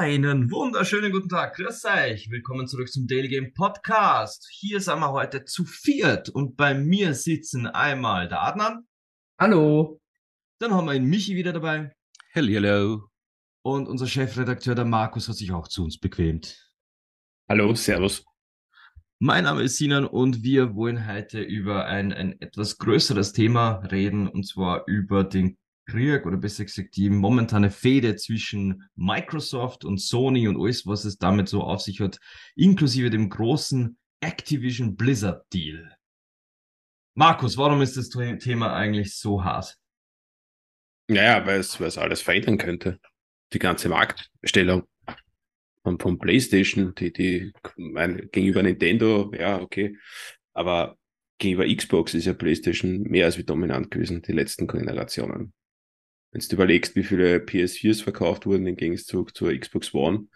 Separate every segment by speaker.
Speaker 1: Einen wunderschönen guten Tag. Grüß euch. Willkommen zurück zum Daily Game Podcast. Hier sind wir heute zu viert und bei mir sitzen einmal der Adnan.
Speaker 2: Hallo.
Speaker 1: Dann haben wir einen Michi wieder dabei.
Speaker 3: Hello, hello.
Speaker 1: Und unser Chefredakteur, der Markus, hat sich auch zu uns bequemt.
Speaker 3: Hallo, servus.
Speaker 1: Mein Name ist Sinan und wir wollen heute über ein, ein etwas größeres Thema reden, und zwar über den Krieg oder besser gesagt die momentane Fehde zwischen Microsoft und Sony und alles, was es damit so auf sich hat, inklusive dem großen Activision Blizzard Deal. Markus, warum ist das Thema eigentlich so hart?
Speaker 3: Naja, weil es, alles verändern könnte. Die ganze Marktstellung von, von PlayStation, die, die mein, gegenüber Nintendo, ja, okay. Aber gegenüber Xbox ist ja PlayStation mehr als wie dominant gewesen, die letzten Generationen. Wenn du überlegst, wie viele PS4s verkauft wurden im Gegenzug zur Xbox One,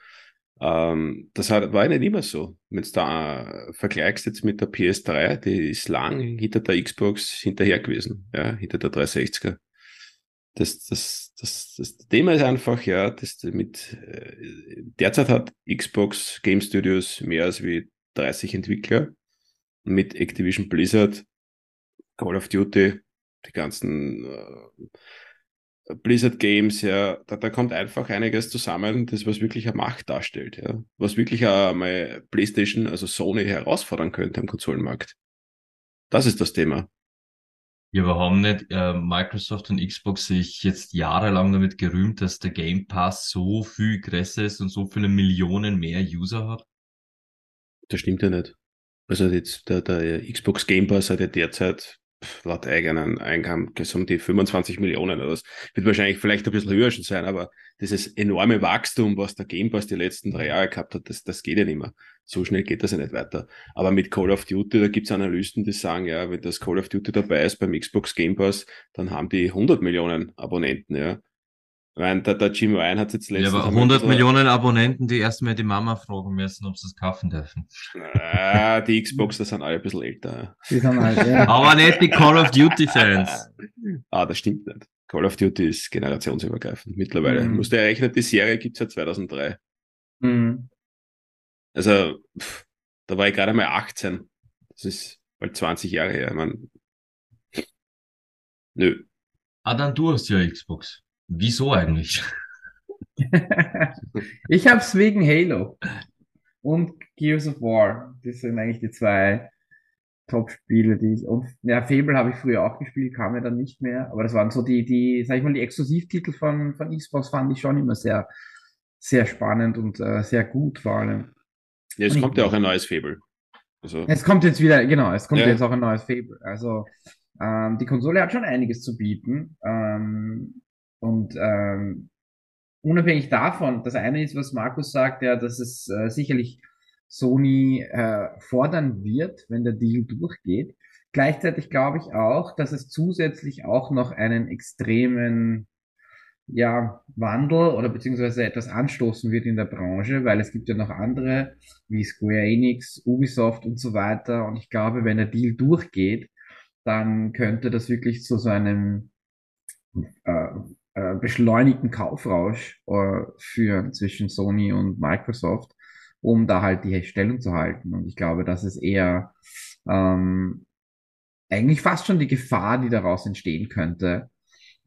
Speaker 3: ähm, das hat, war nicht immer so. Wenn du da äh, vergleichst jetzt mit der PS3, die ist lang hinter der Xbox hinterher gewesen, ja, hinter der 360er. Das, das, das, das Thema ist einfach, ja, dass mit äh, derzeit hat Xbox Game Studios mehr als wie 30 Entwickler. Mit Activision Blizzard, Call of Duty, die ganzen äh, Blizzard Games, ja, da, da kommt einfach einiges zusammen, das was wirklich eine Macht darstellt, ja. Was wirklich einmal PlayStation, also Sony herausfordern könnte am Konsolenmarkt. Das ist das Thema.
Speaker 1: Ja, aber haben nicht äh, Microsoft und Xbox sich jetzt jahrelang damit gerühmt, dass der Game Pass so viel größer ist und so viele Millionen mehr User hat?
Speaker 3: Das stimmt ja nicht. Also jetzt der, der Xbox Game Pass hat ja derzeit laut eigenen Eingang um die 25 Millionen oder das wird wahrscheinlich vielleicht ein bisschen höher schon sein, aber dieses enorme Wachstum, was der Game Pass die letzten drei Jahre gehabt hat, das, das geht ja nicht mehr. So schnell geht das ja nicht weiter. Aber mit Call of Duty, da gibt's Analysten, die sagen, ja, wenn das Call of Duty dabei ist beim Xbox Game Pass, dann haben die 100 Millionen Abonnenten, ja. Weil der, der Jim Ryan hat jetzt
Speaker 1: letztens. Ja, aber 100 so, Millionen Abonnenten, die erstmal die Mama fragen müssen, ob sie es kaufen dürfen.
Speaker 3: Ah, die Xbox, das sind alle ein bisschen älter.
Speaker 1: Die sind halt, ja. aber nicht die Call of Duty Fans.
Speaker 3: Ah, das stimmt nicht. Call of Duty ist generationsübergreifend mittlerweile. Mhm. Musst du errechnen, die Serie gibt's seit 2003. Mhm. Also, pff, da war ich gerade mal 18. Das ist bald 20 Jahre her. Ich mein, nö.
Speaker 1: Ah, dann du hast ja Xbox. Wieso eigentlich?
Speaker 2: ich habe es wegen Halo und Gears of War. Das sind eigentlich die zwei Top-Spiele, die ich. Und ja, Fable habe ich früher auch gespielt, kam ja dann nicht mehr. Aber das waren so die, die, sag ich mal, die Exklusivtitel von, von Xbox fand ich schon immer sehr, sehr spannend und äh, sehr gut vor allem.
Speaker 3: Ja, es und kommt ich, ja auch ein neues Fable.
Speaker 2: Also. Es kommt jetzt wieder, genau, es kommt ja. jetzt auch ein neues Fable. Also ähm, die Konsole hat schon einiges zu bieten. Ähm, und ähm, unabhängig davon, das eine ist, was Markus sagt, ja, dass es äh, sicherlich Sony äh, fordern wird, wenn der Deal durchgeht. Gleichzeitig glaube ich auch, dass es zusätzlich auch noch einen extremen ja, Wandel oder beziehungsweise etwas anstoßen wird in der Branche, weil es gibt ja noch andere wie Square Enix, Ubisoft und so weiter. Und ich glaube, wenn der Deal durchgeht, dann könnte das wirklich zu so einem äh, äh, beschleunigten Kaufrausch äh, führen zwischen Sony und Microsoft, um da halt die Stellung zu halten. Und ich glaube, das ist eher ähm, eigentlich fast schon die Gefahr, die daraus entstehen könnte,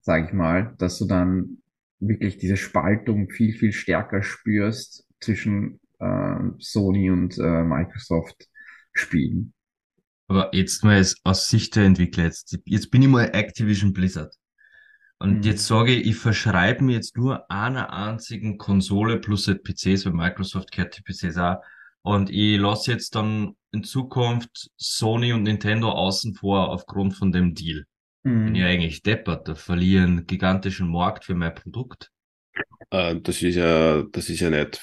Speaker 2: sage ich mal, dass du dann wirklich diese Spaltung viel, viel stärker spürst zwischen äh, Sony und äh, Microsoft Spielen.
Speaker 1: Aber jetzt mal aus Sicht der Entwickler, jetzt, jetzt bin ich mal Activision Blizzard. Und mhm. jetzt sage ich, ich verschreibe mir jetzt nur einer einzigen Konsole plus halt PCs, weil Microsoft kennt die PCs auch. Und ich lasse jetzt dann in Zukunft Sony und Nintendo außen vor aufgrund von dem Deal. Mhm. Bin ich eigentlich deppert, da verlieren gigantischen Markt für mein Produkt.
Speaker 3: Äh, das ist ja, das ist ja nicht,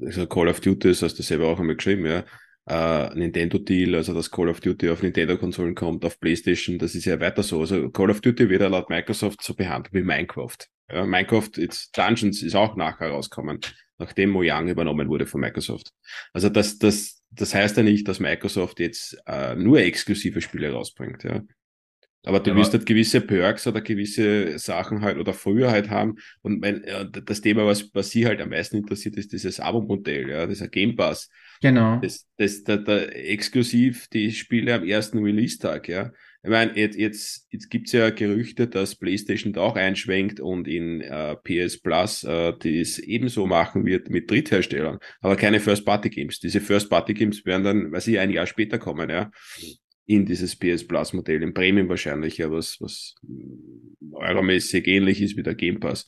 Speaker 3: also Call of Duty, das hast du selber auch einmal geschrieben, ja äh, Nintendo-Deal, also dass Call of Duty auf Nintendo-Konsolen kommt, auf PlayStation, das ist ja weiter so. Also Call of Duty wird ja laut Microsoft so behandelt wie Minecraft. Ja, Minecraft, jetzt Dungeons ist auch nachher rausgekommen, nachdem Mojang übernommen wurde von Microsoft. Also das, das, das heißt ja nicht, dass Microsoft jetzt äh, nur exklusive Spiele rausbringt. Ja. Aber du ja, wirst halt gewisse Perks oder gewisse Sachen halt oder früher halt haben. Und mein, ja, das Thema, was, was sie halt am meisten interessiert, ist dieses Abo-Modell, ja, dieser Game Pass.
Speaker 2: Genau.
Speaker 3: Das, das, da, da, exklusiv die Spiele am ersten Release-Tag, ja. Ich meine, jetzt, jetzt, jetzt gibt's ja Gerüchte, dass PlayStation da auch einschwenkt und in äh, PS Plus äh, das ebenso machen wird mit Drittherstellern, aber keine First-Party-Games. Diese First-Party-Games werden dann, weiß ich, ein Jahr später kommen, ja in dieses PS Plus Modell, in Premium wahrscheinlich, ja, was, was euromäßig ähnlich ist wie der Game Pass.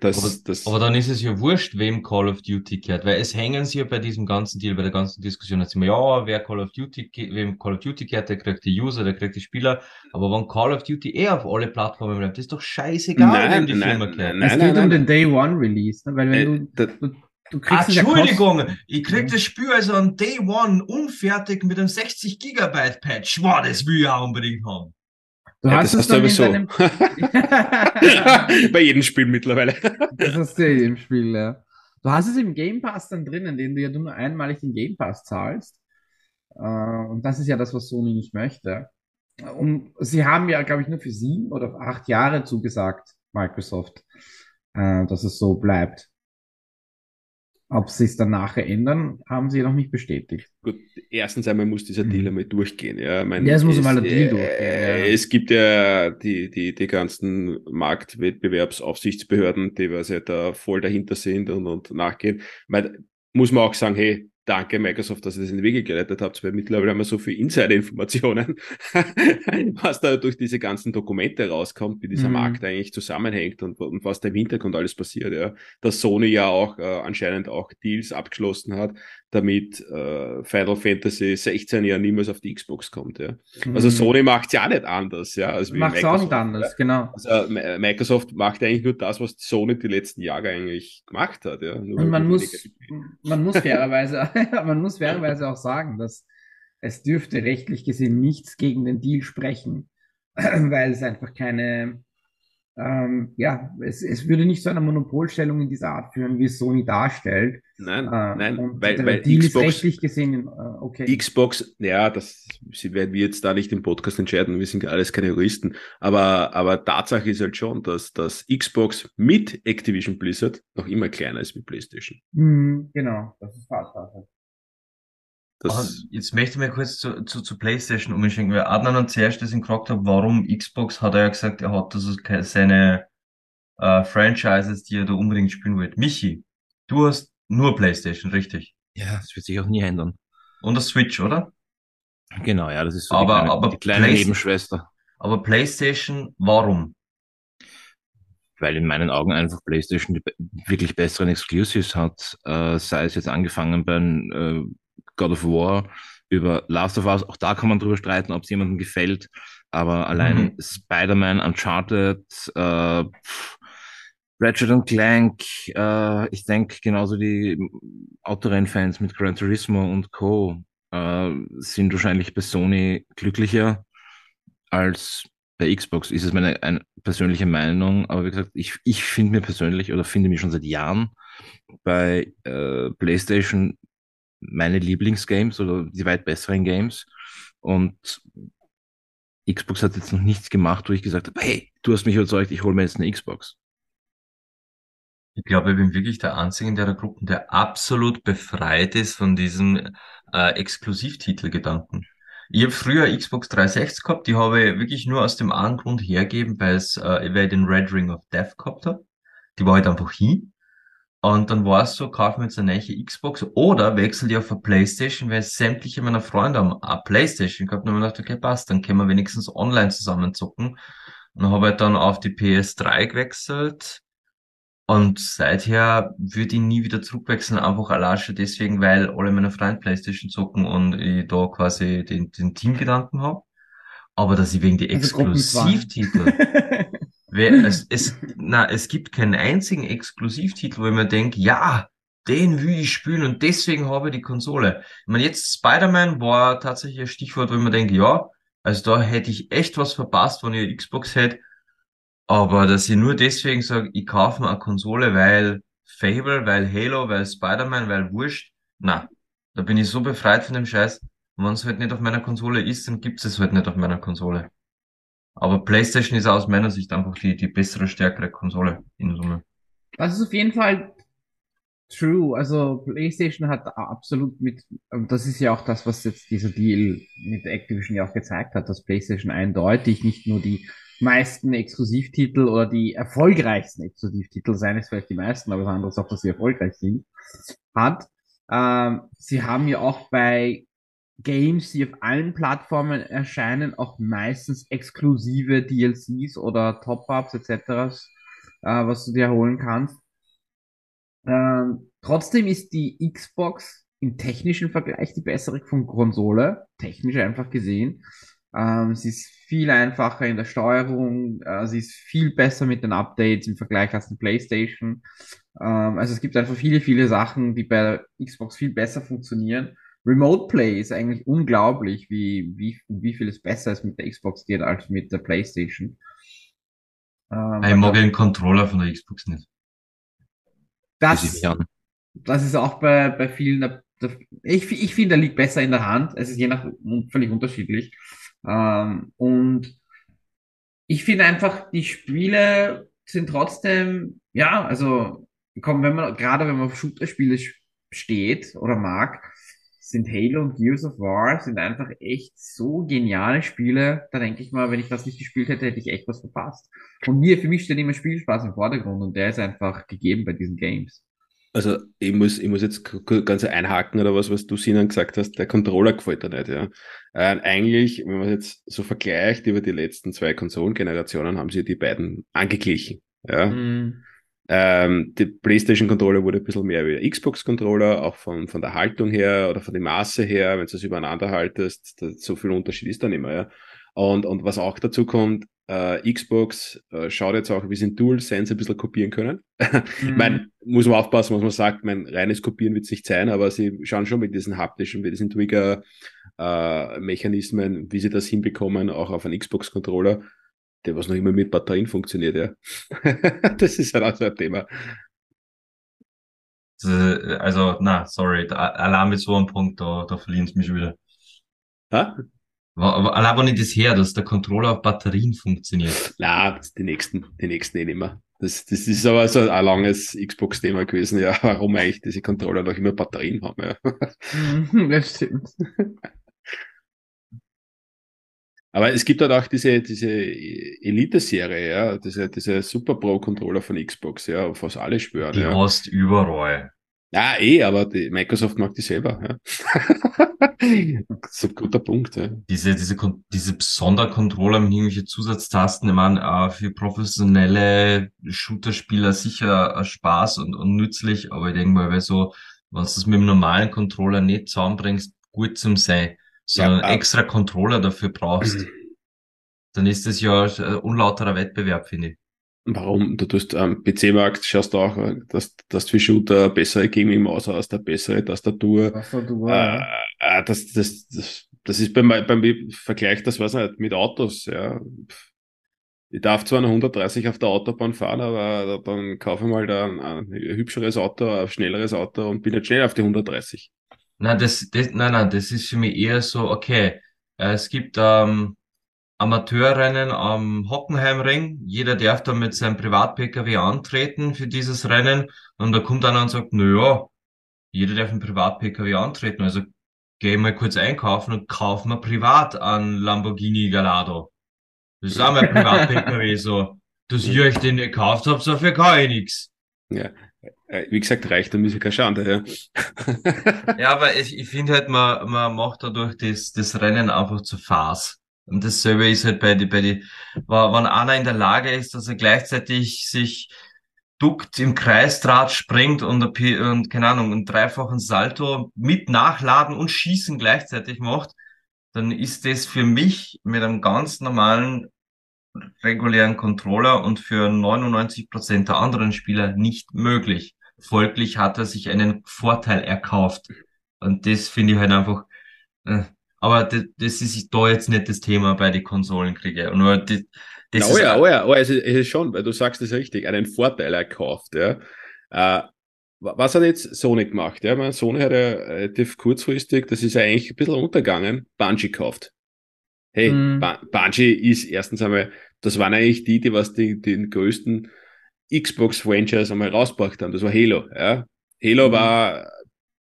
Speaker 1: Das, aber, das, aber dann ist es ja wurscht, wem Call of Duty gehört, weil es hängen sie ja bei diesem ganzen Deal, bei der ganzen Diskussion, jetzt immer, ja, wer Call of Duty, wem Call of Duty gehört, der kriegt die User, der kriegt die Spieler, aber wenn Call of Duty eh auf alle Plattformen bleibt, ist doch scheißegal,
Speaker 3: nein,
Speaker 1: wem die
Speaker 3: nein,
Speaker 1: Firma
Speaker 3: gehört.
Speaker 2: Nein, es geht um den Day One Release, ne? weil wenn äh, du, du
Speaker 1: Du kriegst Entschuldigung, ich krieg das Spiel also an Day One unfertig mit einem 60 Gigabyte Patch. Boah, das will ich auch unbedingt haben.
Speaker 3: Du ja, hast das hast du sowieso. Deinem... Bei jedem Spiel mittlerweile.
Speaker 2: das hast du in jedem Spiel, ja. Du hast es im Game Pass dann drinnen, den du ja nur einmalig den Game Pass zahlst. Äh, und das ist ja das, was Sony nicht möchte. Und sie haben ja, glaube ich, nur für sieben oder acht Jahre zugesagt, Microsoft, äh, dass es so bleibt. Ob sie es dann nachher ändern, haben sie noch nicht bestätigt.
Speaker 3: Gut, erstens einmal muss dieser Deal mhm. einmal durchgehen. Ja, meine,
Speaker 2: ja es muss einmal der Deal äh, durchgehen. Ja.
Speaker 3: Es gibt ja die, die, die ganzen Marktwettbewerbsaufsichtsbehörden, die was ja da voll dahinter sind und, und nachgehen. Meine, muss man auch sagen, hey, danke Microsoft, dass ihr das in die Wege geleitet habt, weil mittlerweile haben wir so viel Insider-Informationen, was da durch diese ganzen Dokumente rauskommt, wie dieser mhm. Markt eigentlich zusammenhängt und, und, was da im Hintergrund alles passiert. Ja. Dass Sony ja auch äh, anscheinend auch Deals abgeschlossen hat, damit äh, Final Fantasy 16 ja niemals auf die Xbox kommt. Ja. Mhm. Also Sony macht es ja nicht anders. Ja, als
Speaker 2: macht es auch nicht anders, ja. genau.
Speaker 3: Also Microsoft macht eigentlich nur das, was Sony die letzten Jahre eigentlich gemacht hat. Ja.
Speaker 2: Nur und man muss, man muss fairerweise, man muss fairerweise auch sagen, dass es dürfte rechtlich gesehen nichts gegen den Deal sprechen, weil es einfach keine ähm, ja, es, es würde nicht zu einer Monopolstellung in dieser Art führen, wie es Sony darstellt.
Speaker 3: Nein, äh, nein,
Speaker 2: weil, weil Xbox, ist rechtlich gesehen, äh, okay.
Speaker 3: Xbox, ja, das werden wir jetzt da nicht im Podcast entscheiden, wir sind ja alles keine Juristen, aber, aber Tatsache ist halt schon, dass das Xbox mit Activision Blizzard noch immer kleiner ist wie PlayStation.
Speaker 2: Mhm, genau, das ist Tatsache.
Speaker 1: Das jetzt möchte ich mal kurz zu, zu, zu PlayStation umschenken, weil Adnan und zuerst das gefragt hat, warum Xbox, hat er ja gesagt, er hat also seine äh, Franchises, die er da unbedingt spielen will. Michi, du hast nur PlayStation, richtig?
Speaker 4: Ja, das wird sich auch nie ändern.
Speaker 1: Und das Switch, oder?
Speaker 4: Genau, ja, das ist so
Speaker 1: aber, die kleine, aber
Speaker 4: die kleine Nebenschwester.
Speaker 1: Aber PlayStation, warum?
Speaker 4: Weil in meinen Augen einfach PlayStation die wirklich besseren Exclusives hat, äh, sei es jetzt angefangen bei äh, God of War, über Last of Us, auch da kann man drüber streiten, ob es jemandem gefällt, aber allein mhm. Spider-Man, Uncharted, äh, Ratchet Clank, äh, ich denke genauso die Autorennfans mit Gran Turismo und Co. Äh, sind wahrscheinlich bei Sony glücklicher als bei Xbox. Ist es meine eine persönliche Meinung, aber wie gesagt, ich, ich finde mir persönlich oder finde mich schon seit Jahren bei äh, PlayStation meine Lieblingsgames oder die weit besseren Games. Und Xbox hat jetzt noch nichts gemacht, wo ich gesagt habe, hey, du hast mich überzeugt, ich hole mir jetzt eine Xbox.
Speaker 1: Ich glaube, ich bin wirklich der Einzige in der Gruppe, der absolut befreit ist von diesem äh, Exklusivtitelgedanken. Ich habe früher Xbox 360 gehabt, die habe ich wirklich nur aus dem einen Grund hergeben, weil es, äh, weil ich den Red Ring of Death gehabt habe. Die war halt einfach hin. Und dann war es so, kauf mir jetzt eine neue Xbox oder wechsel die auf eine Playstation, weil sämtliche meiner Freunde haben eine Playstation gehabt. Und dann habe ich okay, passt, dann können wir wenigstens online zusammenzocken. Und habe ich dann auf die PS3 gewechselt. Und seither würde ich nie wieder zurückwechseln, einfach allein schon deswegen, weil alle meine Freunde Playstation zocken und ich da quasi den, den Teamgedanken habe. Aber dass ich wegen die also Exklusivtitel es, es, na, es gibt keinen einzigen Exklusivtitel, wo ich mir denke, ja, den will ich spielen und deswegen habe ich die Konsole. Ich meine, jetzt Spider-Man war tatsächlich ein Stichwort, wo ich mir denke, ja, also da hätte ich echt was verpasst, wenn ich Xbox hätte. Aber dass ich nur deswegen sage, ich kaufe mir eine Konsole, weil Fable, weil Halo, weil Spider-Man, weil Wurscht, na, da bin ich so befreit von dem Scheiß. Wenn es halt nicht auf meiner Konsole ist, dann gibt es halt nicht auf meiner Konsole. Aber PlayStation ist aus meiner Sicht einfach die, die bessere, stärkere Konsole in Summe.
Speaker 2: Das ist auf jeden Fall true. Also PlayStation hat absolut mit, das ist ja auch das, was jetzt dieser Deal mit Activision ja auch gezeigt hat, dass PlayStation eindeutig nicht nur die meisten Exklusivtitel oder die erfolgreichsten Exklusivtitel, seien es vielleicht die meisten, aber das andere ist auch, dass sie erfolgreich sind, hat. Ähm, sie haben ja auch bei Games, die auf allen Plattformen erscheinen, auch meistens exklusive DLCs oder Top-Ups etc., äh, was du dir holen kannst. Ähm, trotzdem ist die Xbox im technischen Vergleich die bessere Konsole, technisch einfach gesehen. Ähm, sie ist viel einfacher in der Steuerung, äh, sie ist viel besser mit den Updates im Vergleich als die PlayStation. Ähm, also es gibt einfach viele, viele Sachen, die bei der Xbox viel besser funktionieren. Remote Play ist eigentlich unglaublich, wie, wie, wie viel es besser ist mit der Xbox geht als mit der PlayStation.
Speaker 1: Ähm, ich mag den Controller von der Xbox nicht.
Speaker 2: Das, das ist auch bei, bei vielen, der, der, ich, ich finde, der liegt besser in der Hand. Es ist je nach, völlig unterschiedlich. Ähm, und ich finde einfach, die Spiele sind trotzdem, ja, also, komm, wenn man, gerade wenn man auf Shooter-Spiele steht oder mag, sind Halo und Gears of War sind einfach echt so geniale Spiele. Da denke ich mal, wenn ich das nicht gespielt hätte, hätte ich echt was verpasst. Und mir, für mich steht immer Spielspaß im Vordergrund und der ist einfach gegeben bei diesen Games.
Speaker 3: Also ich muss, ich muss jetzt ganz einhaken oder was, was du Sinan gesagt hast, der Controller gefällt dir nicht, ja. Äh, eigentlich, wenn man jetzt so vergleicht über die letzten zwei Konsolengenerationen, haben sie die beiden angeglichen. Ja. Mhm. Ähm, die PlayStation Controller wurde ein bisschen mehr wie der Xbox Controller, auch von, von der Haltung her oder von der Maße her, wenn du es übereinander haltest, da, so viel Unterschied ist da nicht mehr. Ja. Und, und was auch dazu kommt, äh, Xbox äh, schaut jetzt auch, wie sie in DualSense ein bisschen kopieren können. Mhm. ich meine, muss man aufpassen, was man sagt, mein reines Kopieren wird es nicht sein, aber sie schauen schon mit diesen haptischen, mit diesen Trigger-Mechanismen, äh, wie sie das hinbekommen, auch auf einen Xbox-Controller der was noch immer mit Batterien funktioniert, ja. das ist halt auch so ein Thema.
Speaker 1: Also, na, sorry, Alarm ist so ein Punkt, da, da verlieren sie mich wieder. Ha? Allein wenn ich das her, dass der Controller auf Batterien funktioniert.
Speaker 3: Na, die nächsten, die nächsten eh nicht mehr. Das, das ist aber so ein langes Xbox-Thema gewesen, ja, warum eigentlich diese Controller noch immer Batterien haben, ja.
Speaker 2: Mhm, das stimmt.
Speaker 3: Aber es gibt halt auch diese, diese Elite-Serie, ja, diese, diese Super Pro-Controller von Xbox, ja, auf was alle schwören.
Speaker 1: Die
Speaker 3: ja.
Speaker 1: hast überall.
Speaker 3: Ja, eh, aber die Microsoft mag die selber, ja. das ist ein guter Punkt, ja.
Speaker 1: Diese, diese, diese Sondercontroller mit irgendwelchen Zusatztasten, ich meine, äh, für professionelle Shooter-Spieler sicher Spaß und, und nützlich, aber ich denke mal, weil so, wenn du das mit dem normalen Controller nicht zusammenbringst, gut zum sein sondern ja, extra Controller dafür brauchst, dann ist das ja ein unlauterer Wettbewerb, finde ich.
Speaker 3: Warum? Du tust am PC-Markt, schaust du auch, dass, dass für Shooter bessere Gaming-Maus hast, eine bessere Tastatur. Tastatur äh, äh, das, das, das, das ist beim, beim Vergleich, das weiß nicht, mit Autos, ja. Ich darf zwar noch 130 auf der Autobahn fahren, aber dann kaufe ich mal da ein, ein hübscheres Auto, ein schnelleres Auto und bin jetzt schnell auf die 130.
Speaker 1: Nein, das, das, nein, nein, das ist für mich eher so, okay, äh, es gibt ähm, Amateurrennen am Hockenheimring. Jeder darf da mit seinem Privat-Pkw antreten für dieses Rennen. Und da kommt einer und sagt, na ja, jeder darf ein Privat-Pkw antreten. Also geh mal kurz einkaufen und kauf mal privat an Lamborghini Galado. Das ist auch mein Privat-Pkw so. Dass ihr euch den gekauft habt, dafür kann ich nichts.
Speaker 3: Ja, äh, wie gesagt, Reichtum ist ja keine Schande.
Speaker 1: Ja, ja aber ich, ich finde halt, man, man macht dadurch das, das Rennen einfach zu Farce. Und dasselbe ist halt bei die, bei die, wenn einer in der Lage ist, dass er gleichzeitig sich duckt, im Kreisdraht springt und, und keine Ahnung, einen dreifachen Salto mit Nachladen und Schießen gleichzeitig macht, dann ist das für mich mit einem ganz normalen regulären Controller und für 99 Prozent der anderen Spieler nicht möglich. Folglich hat er sich einen Vorteil erkauft. Und das finde ich halt einfach, äh, aber das, das ist da jetzt nicht das Thema bei den Konsolenkriege. Nur das,
Speaker 3: das oh ja, oh ja, oh ja, es ist, es ist schon, weil du sagst es richtig, einen Vorteil erkauft, ja. Äh, was hat jetzt Sony gemacht? Ja, meine, Sony hat ja relativ kurzfristig, das ist ja eigentlich ein bisschen untergegangen, Bungie gekauft. Hey, mhm. Bungie ist erstens einmal, das waren eigentlich die, die was die, den größten Xbox-Franchise einmal rausgebracht haben. Das war Halo. Ja. Halo mhm. war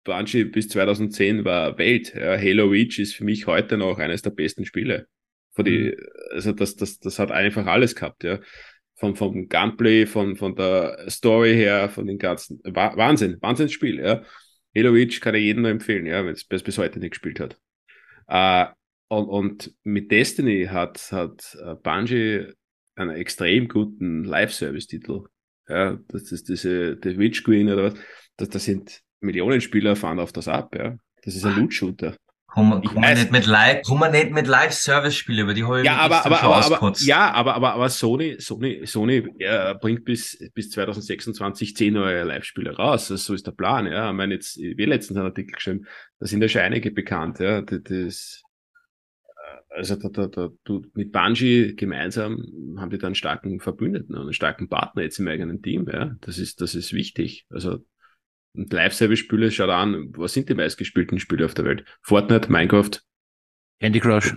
Speaker 3: Bungie bis 2010 war Welt. Ja. Halo Reach ist für mich heute noch eines der besten Spiele. Von die, mhm. also das, das, das hat einfach alles gehabt, ja. Vom, vom Gunplay, von, von der Story her, von den ganzen, Wahnsinn, Wahnsinnsspiel, ja. Halo Reach kann ich jedem nur empfehlen, ja, wenn es bis heute nicht gespielt hat. Uh, und, und mit Destiny hat, hat uh, Bungie einen extrem guten Live-Service-Titel. Ja, das ist diese, der Witch Queen oder was. Das, das sind Millionen Spieler fahren auf das ab, ja. Das ist ein Loot-Shooter.
Speaker 1: Kommen komm man nicht mit Live, komm man nicht mit Live-Service-Spiele, über die habe
Speaker 3: ich ja, aber, aber, aber, aber, ja, aber, aber, aber Sony, Sony, Sony äh, bringt bis, bis 2026 zehn neue Live-Spiele raus. Also, so ist der Plan, ja. Ich meine, jetzt, wir letztens einen Artikel geschrieben, da sind ja schon einige bekannt, ja. Das, äh, also da, da, da, du, mit Bungie gemeinsam haben die dann einen starken Verbündeten und einen starken Partner jetzt im eigenen Team, ja. Das ist, das ist wichtig. Also und Live-Service-Spiele, schaut an, was sind die meistgespielten Spiele auf der Welt? Fortnite, Minecraft?
Speaker 4: Candy Crush.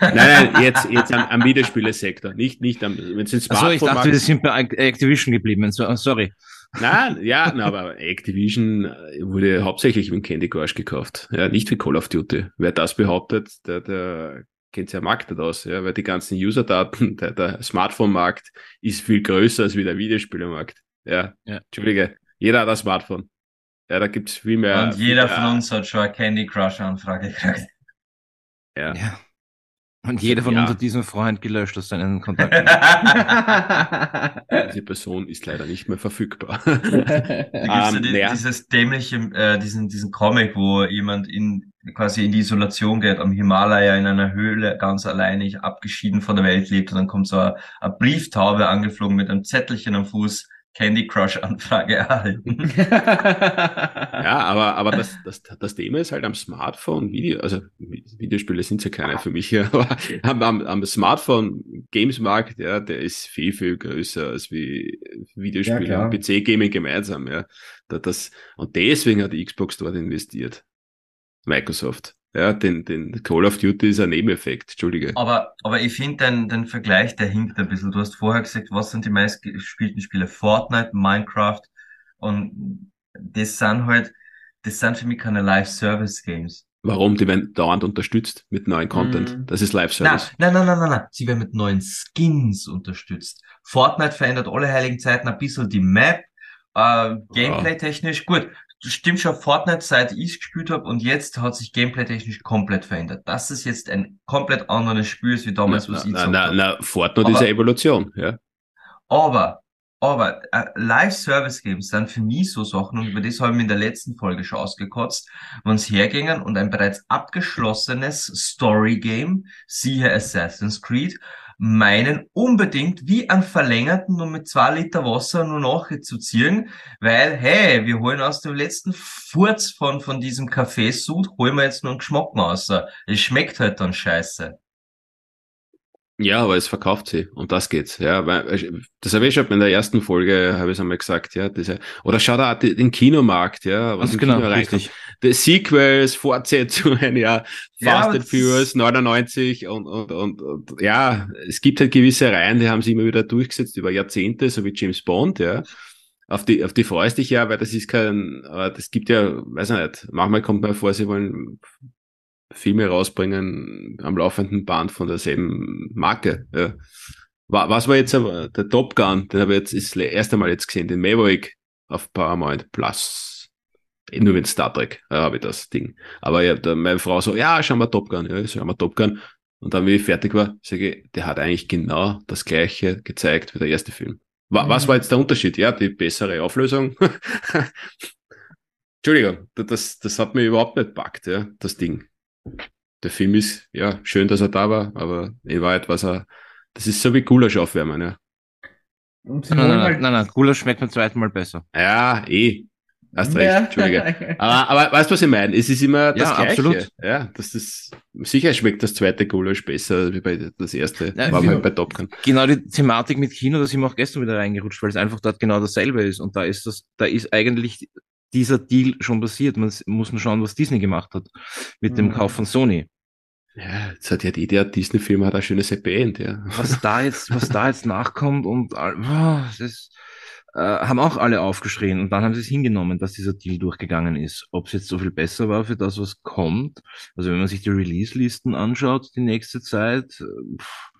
Speaker 3: Nein, nein, jetzt, jetzt am, am Videospielesektor, nicht, nicht am, wenn es
Speaker 4: Smartphone Achso, ich dachte, wir sind bei Activision geblieben, sorry.
Speaker 3: Nein, ja, na, aber Activision wurde hauptsächlich mit Candy Crush gekauft, ja, nicht wie Call of Duty. Wer das behauptet, der, der kennt ja Markt aus, ja, weil die ganzen User-Daten, der, der Smartphone-Markt ist viel größer als wie der Videospielermarkt. Ja, ja. Entschuldige, jeder hat ein Smartphone. Ja, da gibt's viel mehr.
Speaker 1: Und jeder von uns hat schon eine Candy Crush Anfrage gekriegt.
Speaker 4: Ja. ja. Und jeder von ja. uns hat diesen Freund gelöscht aus seinen Kontakten.
Speaker 3: Diese Person ist leider nicht mehr verfügbar.
Speaker 1: da gibt's um, ja die, ja. dieses dämliche, äh, diesen, diesen Comic, wo jemand in, quasi in die Isolation geht, am Himalaya in einer Höhle ganz alleinig abgeschieden von der Welt lebt und dann kommt so eine, eine Brieftaube angeflogen mit einem Zettelchen am Fuß Candy Crush Anfrage erhalten.
Speaker 3: ja, aber, aber das, das, das Thema ist halt am Smartphone Video, also Videospiele sind ja keine für mich aber am, am, am Smartphone Gamesmarkt, ja, der ist viel, viel größer als wie Videospiele ja, und PC Gaming gemeinsam, ja. Das, und deswegen hat die Xbox dort investiert. Microsoft. Ja, den, den Call of Duty ist ein Nebeneffekt, Entschuldige.
Speaker 1: Aber, aber ich finde den, den Vergleich, der hinkt ein bisschen. Du hast vorher gesagt, was sind die meistgespielten Spiele? Fortnite, Minecraft und das sind halt, das sind für mich keine Live-Service-Games.
Speaker 3: Warum? Die werden dauernd unterstützt mit neuen Content. Mm. Das ist Live-Service.
Speaker 1: Nein, nein, nein, nein, nein. Sie werden mit neuen Skins unterstützt. Fortnite verändert alle heiligen Zeiten ein bisschen die Map. Äh, Gameplay-technisch, gut, stimmt schon, Fortnite, seit ich gespielt habe und jetzt hat sich gameplay-technisch komplett verändert. Das ist jetzt ein komplett anderes Spiel als wie damals,
Speaker 3: na, was ich na, na, na, Fortnite aber, ist eine Evolution, ja.
Speaker 1: Aber, aber äh, Live-Service-Games sind für mich so Sachen, und über das haben wir in der letzten Folge schon ausgekotzt, wenn sie hergingen und ein bereits abgeschlossenes Story-Game, siehe Assassin's Creed, meinen, unbedingt wie einen verlängerten und mit zwei Liter Wasser nur nachzuziehen, weil, hey, wir holen aus dem letzten Furz von, von diesem Kaffeesud, holen wir jetzt nur einen Geschmack raus. Es schmeckt halt dann scheiße.
Speaker 3: Ja, aber es verkauft sie. Und das geht's. Ja, weil, äh, das habe ich schon in der ersten Folge, habe ich es einmal gesagt, ja, diese, oder schau da den Kinomarkt, ja, was im genau, Kino richtig. Die Sequels, Fortsetzungen, ja, Fast ja, and Furious 99 und, und, und, und, ja, es gibt halt gewisse Reihen, die haben sie immer wieder durchgesetzt über Jahrzehnte, so wie James Bond, ja. Auf die, auf die freue ich dich ja, weil das ist kein, aber das gibt ja, weiß ich nicht, manchmal kommt man vor, sie wollen Filme rausbringen am laufenden Band von derselben Marke. Ja. Was war jetzt aber der Top Gun? Den habe ich jetzt das erste Mal jetzt gesehen, den Maverick auf Paramount Plus. Eh, nur mit Star Trek ja, habe ich das Ding. Aber ja, da meine Frau so, ja, schau mal Top Gun, ja, schau mal Top Gun. Und dann, wie ich fertig war, sage ich, der hat eigentlich genau das gleiche gezeigt wie der erste Film. Was mhm. war jetzt der Unterschied? Ja, die bessere Auflösung. Entschuldigung, das, das hat mir überhaupt nicht packt, ja, das Ding der Film ist, ja, schön, dass er da war, aber in Wahrheit was er, das ist so wie Gulasch aufwärmen, ja.
Speaker 4: Nein, nein, halt nein, nein, Gulasch schmeckt beim zweiten Mal besser.
Speaker 3: Ja, eh. Hast recht, ja. Entschuldige. Aber, aber weißt du, was ich meine? Es ist immer das ja, Gleiche. Absolut. Ja, das ist, sicher schmeckt das zweite Gulasch besser wie bei das erste, ja, war halt bei Top Gun.
Speaker 4: Genau die Thematik mit Kino, da sind wir auch gestern wieder reingerutscht, weil es einfach dort genau dasselbe ist. Und da ist das, da ist eigentlich dieser Deal schon passiert. Man muss nur schauen, was Disney gemacht hat mit mhm. dem Kauf von Sony.
Speaker 3: Ja, jetzt hat ja jeder Disney-Film hat ein schönes Happy End, ja.
Speaker 4: Was da jetzt, was da jetzt nachkommt und oh, das äh, haben auch alle aufgeschrien und dann haben sie es hingenommen, dass dieser Deal durchgegangen ist. Ob es jetzt so viel besser war für das, was kommt, also wenn man sich die Release-Listen anschaut, die nächste Zeit, pff,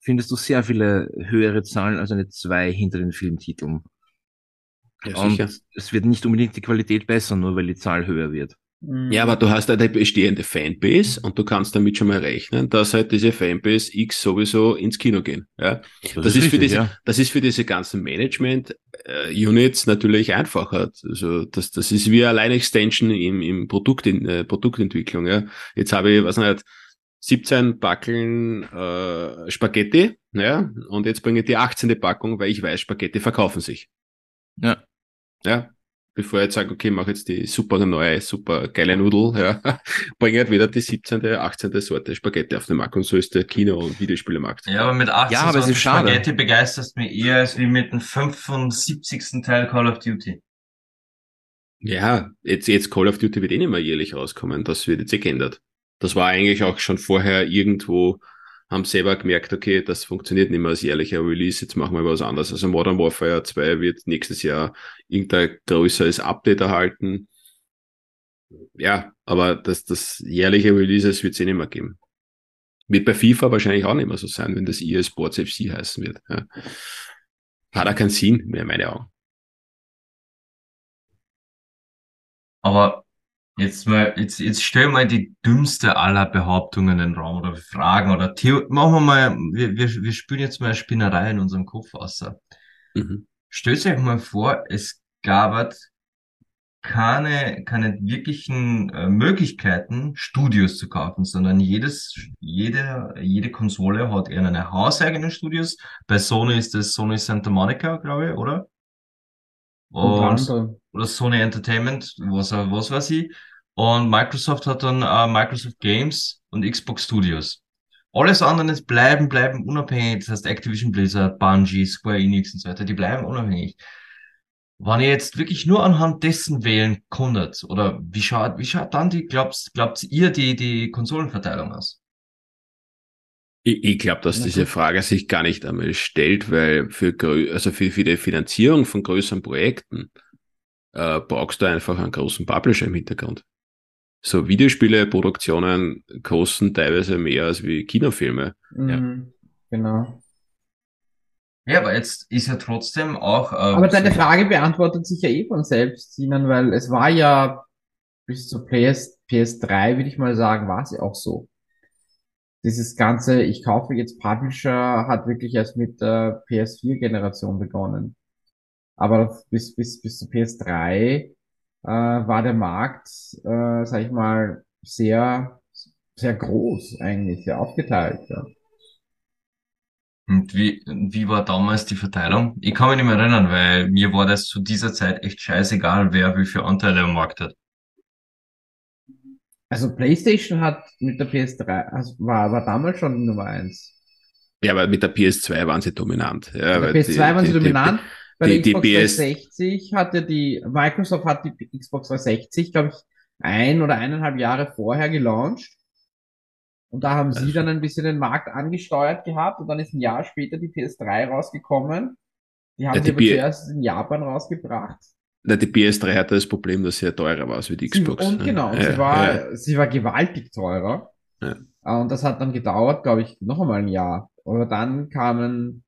Speaker 4: findest du sehr viele höhere Zahlen als eine 2 hinter den Filmtiteln. Ja, und es wird nicht unbedingt die Qualität besser, nur weil die Zahl höher wird.
Speaker 3: Ja, aber du hast eine bestehende Fanbase und du kannst damit schon mal rechnen, dass halt diese Fanbase X sowieso ins Kino gehen. Ja? Das, das ist, richtig, für diese, ja. das ist für diese ganzen Management-Units äh, natürlich einfacher. Also das, das ist wie eine Line-Extension im, im Produkt, in, äh, Produktentwicklung. Ja? Jetzt habe ich, was nicht, 17 Backeln äh, Spaghetti, ja, und jetzt bringe ich die 18. Packung, weil ich weiß, Spaghetti verkaufen sich.
Speaker 4: Ja.
Speaker 3: Ja, bevor ich jetzt sage, okay, mach jetzt die super neue, super geile Nudel, ja, bringe halt wieder die 17., 18. Sorte Spaghetti auf den Markt und so ist der Kino- und Videospielemarkt.
Speaker 1: Ja, aber mit 18
Speaker 4: ja, aber Sorten
Speaker 1: Spaghetti begeisterst mich eher als wie mit dem 75. Teil Call of Duty.
Speaker 3: Ja, jetzt, jetzt Call of Duty wird eh nicht mehr jährlich rauskommen, das wird jetzt eh geändert das war eigentlich auch schon vorher irgendwo, haben selber gemerkt, okay, das funktioniert nicht mehr als jährlicher Release, jetzt machen wir was anderes. Also Modern Warfare 2 wird nächstes Jahr irgendein größeres Update erhalten. Ja, aber das, das jährliche Releases wird es eh nicht mehr geben. Wird bei FIFA wahrscheinlich auch nicht mehr so sein, wenn das EA Sports FC heißen wird. Ja. Hat auch keinen Sinn mehr, meine Augen.
Speaker 1: Aber Jetzt mal, jetzt, jetzt stell mal die dümmste aller Behauptungen in den Raum oder Fragen oder Theo machen wir mal, wir, wir, wir spielen jetzt mal Spinnerei in unserem Kopf aus. Mhm. Stellt euch mal vor, es gab keine, keine wirklichen äh, Möglichkeiten, Studios zu kaufen, sondern jedes, jede, jede Konsole hat eher eine hauseigene Studios. Bei Sony ist das Sony Santa Monica, glaube ich, oder? Und, oder Sony Entertainment, was, was weiß ich. Und Microsoft hat dann äh, Microsoft Games und Xbox Studios. Alles andere ist bleiben, bleiben unabhängig. Das heißt Activision Blizzard, Bungie, Square Enix und so weiter, die bleiben unabhängig. Wenn ihr jetzt wirklich nur anhand dessen wählen konntet, oder wie schaut, wie schaut dann die, glaubt, glaubt ihr die, die Konsolenverteilung aus?
Speaker 3: Ich, ich glaube, dass diese Frage sich gar nicht einmal stellt, weil für, also für, für die Finanzierung von größeren Projekten äh, brauchst du einfach einen großen Publisher im Hintergrund. So Videospieleproduktionen kosten teilweise mehr als wie Kinofilme.
Speaker 2: Mhm, ja. Genau.
Speaker 1: Ja, aber jetzt ist ja trotzdem auch. Äh,
Speaker 2: aber deine Frage beantwortet sich ja eh von selbst, Sinan, weil es war ja bis zur PS, PS3, würde ich mal sagen, war es ja auch so dieses ganze, ich kaufe jetzt Publisher, hat wirklich erst mit der PS4-Generation begonnen. Aber bis, bis, bis zur PS3 äh, war der Markt, äh, sag ich mal, sehr, sehr groß eigentlich, sehr aufgeteilt. Ja.
Speaker 1: Und wie, wie war damals die Verteilung? Ich kann mich nicht mehr erinnern, weil mir war das zu dieser Zeit echt scheißegal, wer wie viele Anteile am Markt hat.
Speaker 2: Also PlayStation hat mit der PS3, also war, war damals schon Nummer eins.
Speaker 3: Ja, aber mit der PS2 waren sie dominant. Ja,
Speaker 2: mit der PS2 die, waren sie die, dominant. Die, Bei der Xbox 360 hatte die, Microsoft hat die Xbox 360, glaube ich, ein oder eineinhalb Jahre vorher gelauncht. Und da haben also. sie dann ein bisschen den Markt angesteuert gehabt und dann ist ein Jahr später die PS3 rausgekommen. Die haben ja, die sie aber zuerst in Japan rausgebracht.
Speaker 3: Na, die PS3 hatte das Problem, dass sie ja teurer war als die Xbox.
Speaker 2: Und genau, ja, sie, war, ja. sie war gewaltig teurer. Ja. Äh, und das hat dann gedauert, glaube ich, noch einmal ein Jahr. Aber dann kamen,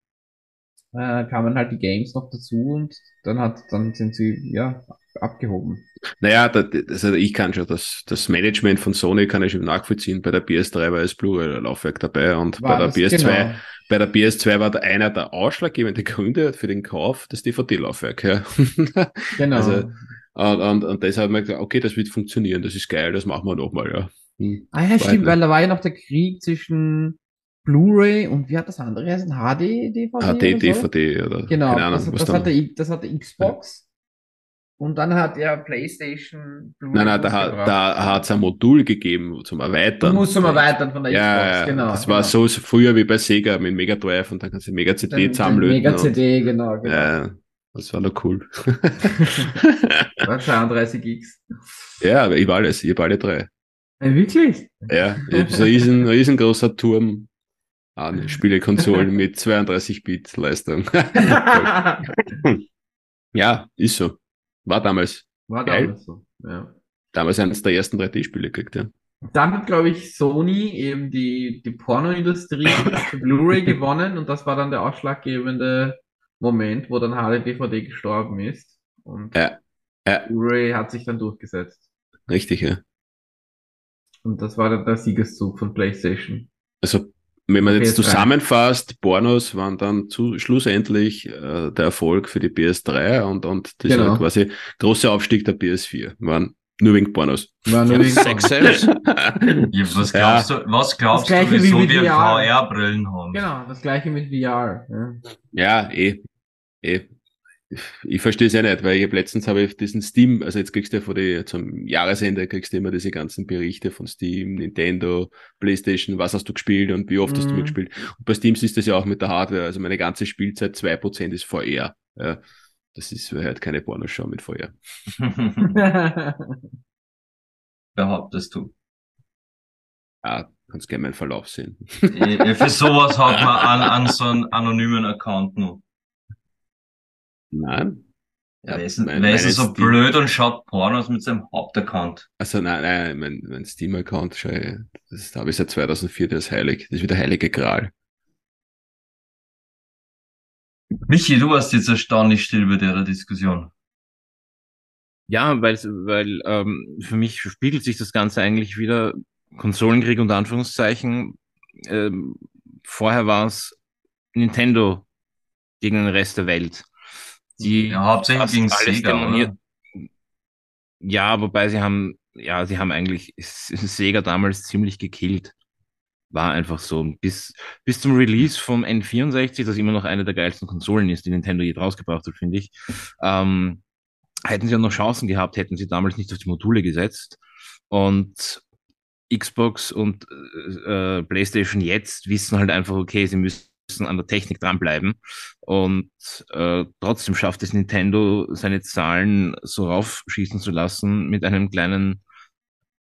Speaker 2: äh, kamen halt die Games noch dazu und dann hat, dann sind sie, ja, abgehoben.
Speaker 3: Naja, das, also ich kann schon, das, das Management von Sony kann ich schon nachvollziehen. Bei der PS3 war es Blu-ray-Laufwerk dabei und war bei der PS2, genau. bei der PS2 war da einer der ausschlaggebenden Gründe für den Kauf das DVD-Laufwerk. Ja.
Speaker 2: Genau.
Speaker 3: Also, und, und, und deshalb haben wir gesagt, okay, das wird funktionieren, das ist geil, das machen wir nochmal, ja.
Speaker 2: Hm. Ah ja, stimmt, weil da war ja noch der Krieg zwischen Blu-ray und wie hat das andere heißen? HD, DVD?
Speaker 3: HD, DVD oder
Speaker 2: genau, keine Ahnung, das, was das, dann... hatte, das hatte Xbox. Und dann hat er PlayStation
Speaker 3: Blue Nein, nein, da, hat, da hat es ein Modul gegeben zum Erweitern.
Speaker 2: Du musst zum Erweitern von der
Speaker 3: ja, Xbox, genau. Das war
Speaker 2: genau.
Speaker 3: so früher wie bei Sega mit Mega Drive und dann kannst du Mega CD zusammenlöten.
Speaker 2: Mega CD, genau,
Speaker 3: genau. Ja, das war noch cool.
Speaker 2: 32 Gigs.
Speaker 3: Ja, aber ich war alles, ich habe alle drei.
Speaker 2: Äh, wirklich?
Speaker 3: Ja, ich so ein riesen, riesengroßer Turm an Spielekonsolen mit 32-Bit Leistung. ja, ist so. War damals.
Speaker 2: War
Speaker 3: Geil.
Speaker 2: damals so. Ja.
Speaker 3: Damals eines der ersten 3D-Spiele gekriegt, ja.
Speaker 2: Dann hat, glaube ich, Sony eben die, die Pornoindustrie für Blu-ray gewonnen und das war dann der ausschlaggebende Moment, wo dann HD-DVD gestorben ist. Und
Speaker 3: Ja. Ja,
Speaker 2: Blu-ray hat sich dann durchgesetzt.
Speaker 3: richtig, ja.
Speaker 2: Und das war dann der Siegeszug von PlayStation.
Speaker 3: Also, wenn man jetzt
Speaker 2: PS3.
Speaker 3: zusammenfasst, Pornos waren dann zu, schlussendlich äh, der Erfolg für die PS3 und, und dieser
Speaker 2: Genau.
Speaker 3: quasi große Aufstieg der PS4 waren nur wegen Pornos.
Speaker 2: War nur
Speaker 4: Ja,
Speaker 2: wegen-
Speaker 4: Sex Sales.
Speaker 1: Ja, was
Speaker 3: Ja.
Speaker 1: glaubst du, was glaubst
Speaker 2: Das
Speaker 1: du,
Speaker 2: Gleiche wie
Speaker 1: wieso
Speaker 2: mit
Speaker 1: wir
Speaker 2: VR.
Speaker 1: VR-Brillen haben?
Speaker 2: Genau, das gleiche mit VR. Ja.
Speaker 3: Ja, eh. eh. Ich verstehe es ja nicht, weil ich hab letztens habe ich diesen Steam, also jetzt kriegst du ja vor die, zum Jahresende kriegst du immer diese ganzen Berichte von Steam, Nintendo, Playstation, was hast du gespielt und wie oft hast du
Speaker 2: Mhm.
Speaker 3: mal gespielt. Und bei Steam ist das ja auch mit der Hardware, also meine ganze Spielzeit 2% ist VR. Ja, das ist halt keine Pornoschau mit VR.
Speaker 1: Behauptest du.
Speaker 3: Ah, kannst gerne meinen Verlauf sehen.
Speaker 1: Ja, Für sowas hat man an, an so einen anonymen Account nur.
Speaker 3: Nein.
Speaker 1: Ja, wer ist,
Speaker 3: mein-
Speaker 1: wer ist so
Speaker 3: Steam-
Speaker 1: blöd und schaut Pornos mit seinem Hauptaccount?
Speaker 3: Also nein, nein, mein, mein Steam-Account, das habe ich seit 2004, der ist heilig. Das ist wie der heilige Gral.
Speaker 1: Michi, du warst jetzt erstaunlich still bei der Diskussion.
Speaker 4: Ja, weil, weil ähm, für mich spiegelt sich das Ganze eigentlich wieder Konsolenkrieg unter Anführungszeichen. Ähm, vorher war es Nintendo gegen den Rest der Welt. Die
Speaker 1: Ja, hauptsächlich gegen
Speaker 4: alles
Speaker 1: Sega, oder?
Speaker 4: Ja, wobei sie haben, ja, sie haben eigentlich Sega damals ziemlich gekillt. War einfach so. Bis, bis zum Release vom N64, das immer noch eine der geilsten Konsolen ist, die Nintendo je rausgebracht hat, finde ich, ähm, hätten sie ja noch Chancen gehabt, hätten sie damals nicht auf die Module gesetzt. Und Xbox und äh, PlayStation jetzt wissen halt einfach, okay, sie müssen an der Technik dranbleiben. Und äh, trotzdem schafft es Nintendo, seine Zahlen so raufschießen zu lassen mit einem kleinen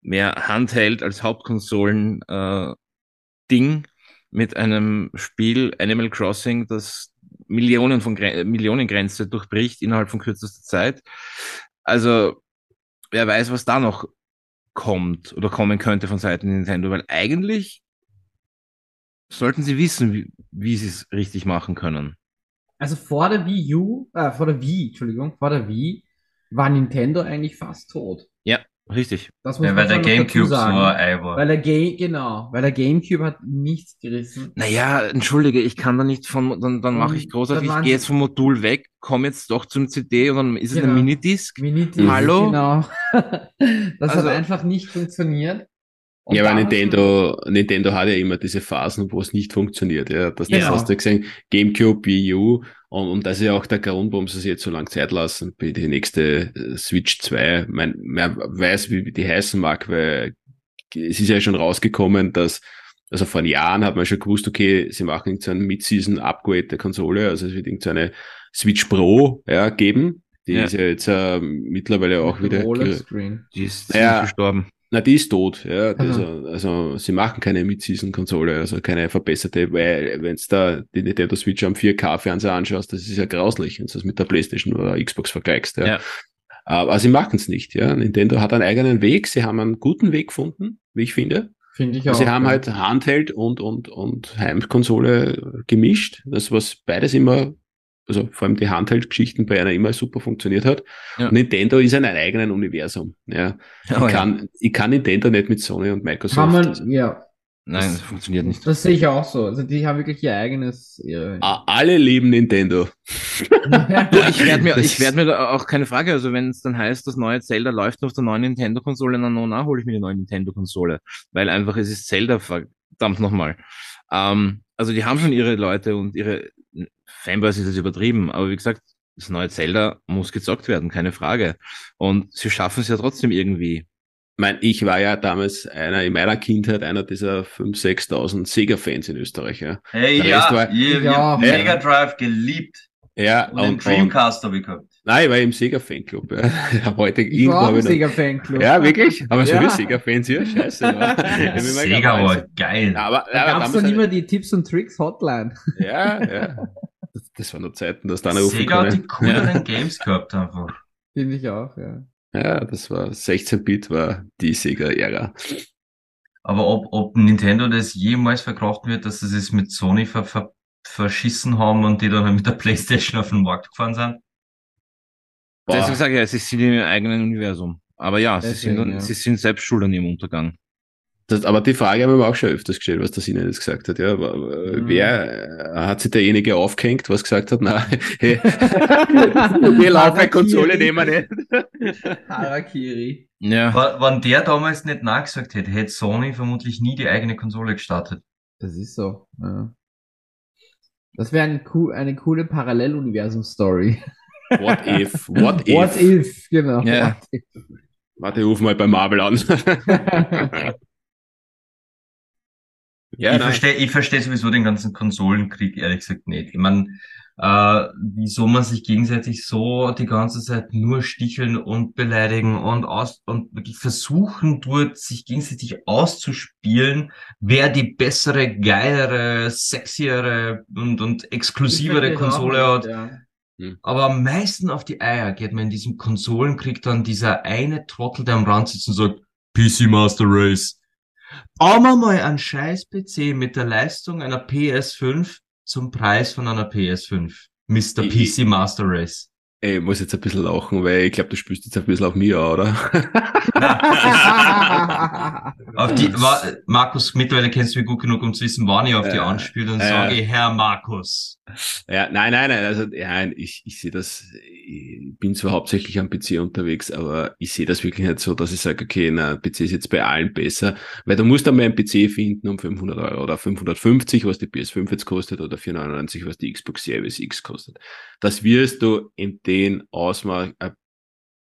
Speaker 4: mehr Handheld als Hauptkonsolen äh, Ding mit einem Spiel Animal Crossing, das Millionen von Gre Millionengrenze durchbricht innerhalb von kürzester Zeit. Also wer weiß, was da noch kommt oder kommen könnte von Seiten Nintendo, weil eigentlich sollten sie wissen, wie, wie sie es richtig machen können.
Speaker 2: Also vor der Wii U, äh, vor der Wii, Entschuldigung, vor der Wii war Nintendo eigentlich fast tot.
Speaker 4: Ja, richtig.
Speaker 2: Das muss
Speaker 1: Ja, weil der Gamecube so ein war.
Speaker 2: Weil der Game, genau, weil der Gamecube hat nichts gerissen.
Speaker 4: Naja, entschuldige, ich kann da nicht von, dann, dann mache ich großartig, ich gehe jetzt vom Modul weg, komme jetzt doch zum CD und dann ist es eine
Speaker 2: Genau.
Speaker 4: Minidisc.
Speaker 2: Minidisc,
Speaker 4: Hallo?
Speaker 2: Genau. das
Speaker 4: Also-
Speaker 2: hat einfach nicht funktioniert. Und
Speaker 3: ja, aber Nintendo, Nintendo hat ja immer diese Phasen, wo es nicht funktioniert. Ja, das, das
Speaker 2: Genau.
Speaker 3: hast du gesehen. GameCube, Wii U. Und, und das ist ja auch der Grund, warum sie sich jetzt so lange Zeit lassen, bei die nächste äh, Switch 2. Man, man weiß, wie die heißen mag, weil es ist ja schon rausgekommen, dass, also vor Jahren hat man schon gewusst, okay, sie machen so einen Mid-Season-Upgrade der Konsole, also es wird irgendeine Switch Pro ja, geben. Die
Speaker 4: Ja.
Speaker 3: ist ja jetzt äh, mittlerweile auch
Speaker 2: mit
Speaker 3: wieder.
Speaker 4: Die ist
Speaker 3: Ja.
Speaker 4: gestorben.
Speaker 3: Na, die ist tot, ja.
Speaker 2: Aha.
Speaker 3: Also, also sie machen keine Mid-Season-Konsole, also keine verbesserte, weil wenn da die Nintendo Switch am 4K-Fernseher anschaust, das ist ja grauslich, wenn du das mit der Playstation oder Xbox vergleichst. Ja.
Speaker 4: Ja.
Speaker 3: Aber sie machen es nicht, ja. Nintendo hat einen eigenen Weg, sie haben einen guten Weg gefunden, wie ich finde.
Speaker 2: Finde ich auch.
Speaker 3: sie haben
Speaker 2: ja.
Speaker 3: halt Handheld und, und, und Heimkonsole gemischt, das was beides immer, also vor allem die Handheld-Geschichten bei einer immer super funktioniert hat.
Speaker 4: Ja.
Speaker 3: Und Nintendo ist in einem eigenen Universum, ja. Ich,
Speaker 4: Oh, ja.
Speaker 3: kann, ich kann Nintendo nicht mit Sony und Microsoft.
Speaker 2: Kann man, ja,
Speaker 4: Nein, das funktioniert nicht.
Speaker 2: das sehe ich auch so. Also die haben wirklich ihr eigenes. Ihre,
Speaker 3: Ah, Alle lieben Nintendo.
Speaker 4: Ich werde mir,
Speaker 3: Das
Speaker 4: ich werde mir da auch keine Frage, also wenn es dann heißt, das neue Zelda läuft nur auf der neuen Nintendo-Konsole, dann na, hole ich mir die neue Nintendo-Konsole. Weil einfach es ist Zelda, verdammt nochmal. Ähm, also die haben schon ihre Leute und ihre Fanbase ist jetzt übertrieben, aber wie gesagt, das neue Zelda muss gezockt werden, keine Frage. Und sie schaffen es ja trotzdem irgendwie.
Speaker 3: Ich mein, ich war ja damals einer in meiner Kindheit einer dieser 5.000, 6.000 Sega-Fans in Österreich. Ja,
Speaker 1: Hey,
Speaker 3: Der
Speaker 1: ja,
Speaker 3: war-
Speaker 2: Ja.
Speaker 1: hab Mega Drive geliebt.
Speaker 3: ja
Speaker 1: und,
Speaker 3: und
Speaker 1: Dreamcast habe ich gehabt.
Speaker 3: Nein, ich war im Sega-Fanclub. Ja. Heute
Speaker 2: ich war auch im Sega-Fanclub.
Speaker 3: Ja, wirklich? Aber so viele Sega-Fans hier? Scheiße. Ja.
Speaker 1: Sega war geil.
Speaker 2: Ja, aber, da gab es dann immer die Tipps und Tricks Hotline.
Speaker 3: Ja, ja. Das, das waren nur Zeiten, dass da
Speaker 1: Sega hat die cooleren Games gehabt einfach.
Speaker 2: Finde ich auch, ja.
Speaker 3: Ja, das war 16-Bit war die Sega-Ära.
Speaker 1: Aber ob, ob Nintendo das jemals verkraften wird, dass sie es mit Sony ver, ver, verschissen haben und die dann halt mit der Playstation auf den Markt gefahren sind?
Speaker 4: Boah. Deswegen sage ich ja, sie sind im eigenen Universum. Aber ja, sie, sind, ja. sie sind selbst schuld an ihrem Untergang.
Speaker 3: Das, aber die Frage haben wir auch schon öfters gestellt, was der Sinne jetzt gesagt hat. Ja, mhm. wer äh, hat sich derjenige aufgehängt, was gesagt hat, nein, hey, wir laufen Konsole nehmen nicht.
Speaker 2: Harakiri.
Speaker 1: Ja. Wenn der damals nicht nachgesagt hätte, hätte Sony vermutlich nie die eigene Konsole gestartet.
Speaker 2: Das ist so. Ja. Das wäre ein, eine coole Paralleluniversum-Story.
Speaker 3: What if? What if?
Speaker 2: What if, genau.
Speaker 3: Ja. If. Warte, ich ruf mal bei Marvel an.
Speaker 1: ja, ich verstehe ich versteh sowieso den ganzen Konsolenkrieg, ehrlich gesagt, nicht. Ich meine, äh, wieso man sich gegenseitig so die ganze Zeit nur sticheln und beleidigen und aus und wirklich versuchen dort sich gegenseitig auszuspielen, wer die bessere, geilere, sexiere und, und exklusivere Konsole hat. Ja. Hm. Aber am meisten auf die Eier geht man in diesem Konsolenkrieg dann dieser eine Trottel, der am Rand sitzt und sagt, PC Master Race. Bauen wir mal einen scheiß PC mit der Leistung einer PS5 zum Preis von einer PS5. Mr. PC Master Race.
Speaker 3: Ey, ich muss jetzt ein bisschen lachen, weil ich glaube, du spürst jetzt ein bisschen auf mir, oder?
Speaker 1: auf die, Markus, mittlerweile kennst du mich gut genug, um zu wissen, wann ich auf die anspiele und äh, sage, Herr Markus.
Speaker 3: Ja, nein, nein, nein, also ja, ich, ich sehe das, ich bin zwar hauptsächlich am PC unterwegs, aber ich sehe das wirklich nicht so, dass ich sage, okay, na, PC ist jetzt bei allen besser, weil du musst einmal einen PC finden um 500 Euro oder 550, was die PS5 jetzt kostet oder 499, was die Xbox Series X kostet. Das wirst du in den Ausmaß, ein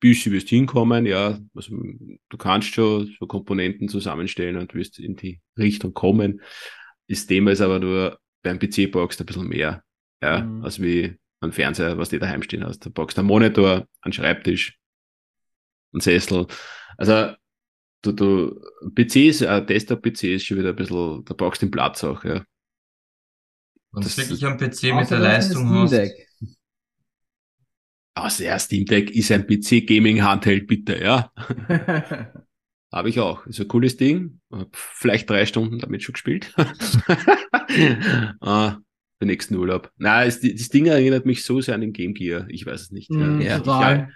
Speaker 3: bisschen wirst hinkommen, ja, also, du kannst schon so Komponenten zusammenstellen und wirst in die Richtung kommen. Das Thema ist aber nur, beim PC brauchst du ein bisschen mehr ja, mhm. als wie ein Fernseher, was du daheim stehen hast. Da brauchst du einen Monitor, einen Schreibtisch, einen Sessel. Also, du, du, PCs, ein Desktop-PC ist schon wieder ein bisschen, da brauchst du den Platz auch, ja.
Speaker 1: Und das wirklich ein PC mit der Leistung hast.
Speaker 3: Also, ja, Steam Deck ist ein PC-Gaming-Handheld, bitte, ja. Habe ich auch. Ist ein cooles Ding. Hab vielleicht drei Stunden damit schon gespielt. ah, für nächsten Urlaub. Na, das, das Ding erinnert mich so sehr an den Game Gear. Ich weiß es nicht.
Speaker 2: Mm, ja. Total.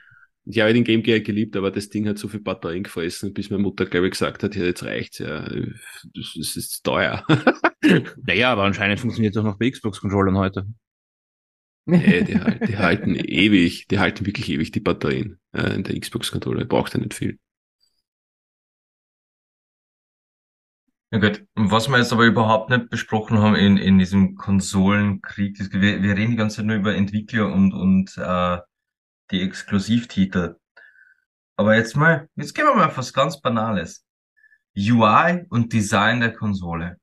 Speaker 3: Ich, ich habe den Game Gear geliebt, aber das Ding hat so viel Batterien gefressen, bis meine Mutter, glaube ich, gesagt hat, ja, jetzt reicht's, ja. Das, ist teuer.
Speaker 4: naja, aber anscheinend funktioniert es auch noch bei Xbox-Controllern heute.
Speaker 3: Nee, die, die halten ewig, die halten wirklich ewig die Batterien äh, in der Xbox-Controller. Braucht ja nicht viel.
Speaker 1: Ja gut, was wir jetzt aber überhaupt nicht besprochen haben in, in diesem Konsolenkrieg, ist, wir, wir reden die ganze Zeit nur über Entwickler und, und äh, die Exklusivtitel. Aber jetzt mal, jetzt gehen wir mal auf was ganz Banales. UI und Design der Konsole.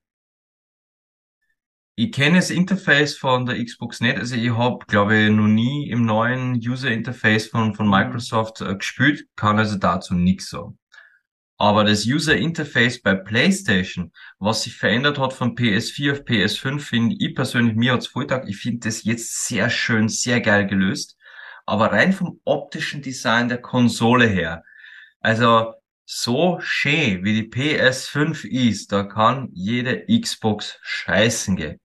Speaker 1: Ich kenne das Interface von der Xbox nicht, also ich habe, glaube ich, noch nie im neuen User Interface von, von Microsoft äh, gespielt, kann also dazu nichts sagen. Aber das User Interface bei PlayStation, was sich verändert hat von PS4 auf PS5, finde ich persönlich, mir als Volltag, ich finde das jetzt sehr schön, sehr geil gelöst. Aber rein vom optischen Design der Konsole her, also so schön wie die PS5 ist, da kann jede Xbox scheißen gehen.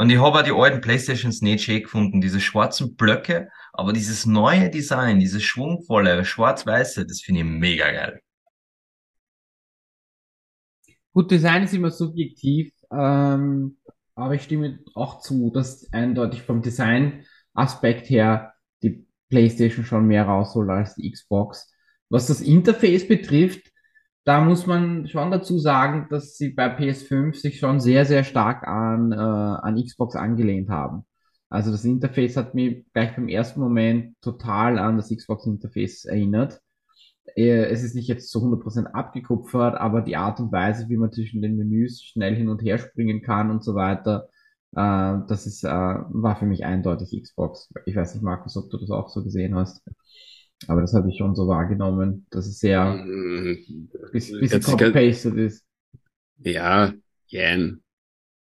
Speaker 1: Und ich habe auch die alten Playstations nicht schön gefunden, diese schwarzen Blöcke, aber dieses neue Design, dieses schwungvolle, schwarz-weiße, das finde ich mega geil.
Speaker 2: Gut, Design ist immer subjektiv, ähm, aber ich stimme auch zu, dass eindeutig vom Design-Aspekt her die PlayStation schon mehr rausholt als die Xbox. Was das Interface betrifft, da muss man schon dazu sagen, dass sie bei PS5 sich schon sehr, sehr stark an, äh, an Xbox angelehnt haben. Also das Interface hat mich gleich beim ersten Moment total an das Xbox-Interface erinnert. Äh, es ist nicht jetzt zu 100% abgekupfert, aber die Art und Weise, wie man zwischen den Menüs schnell hin und her springen kann und so weiter, Äh, das ist, äh, war für mich eindeutig Xbox. Ich weiß nicht, Markus, ob du das auch so gesehen hast. Aber das habe ich schon so wahrgenommen, dass es sehr
Speaker 3: Mhm.
Speaker 2: bisschen, bisschen
Speaker 3: Ganz- ganz-
Speaker 2: copy-pasted ist.
Speaker 3: Ja, jein.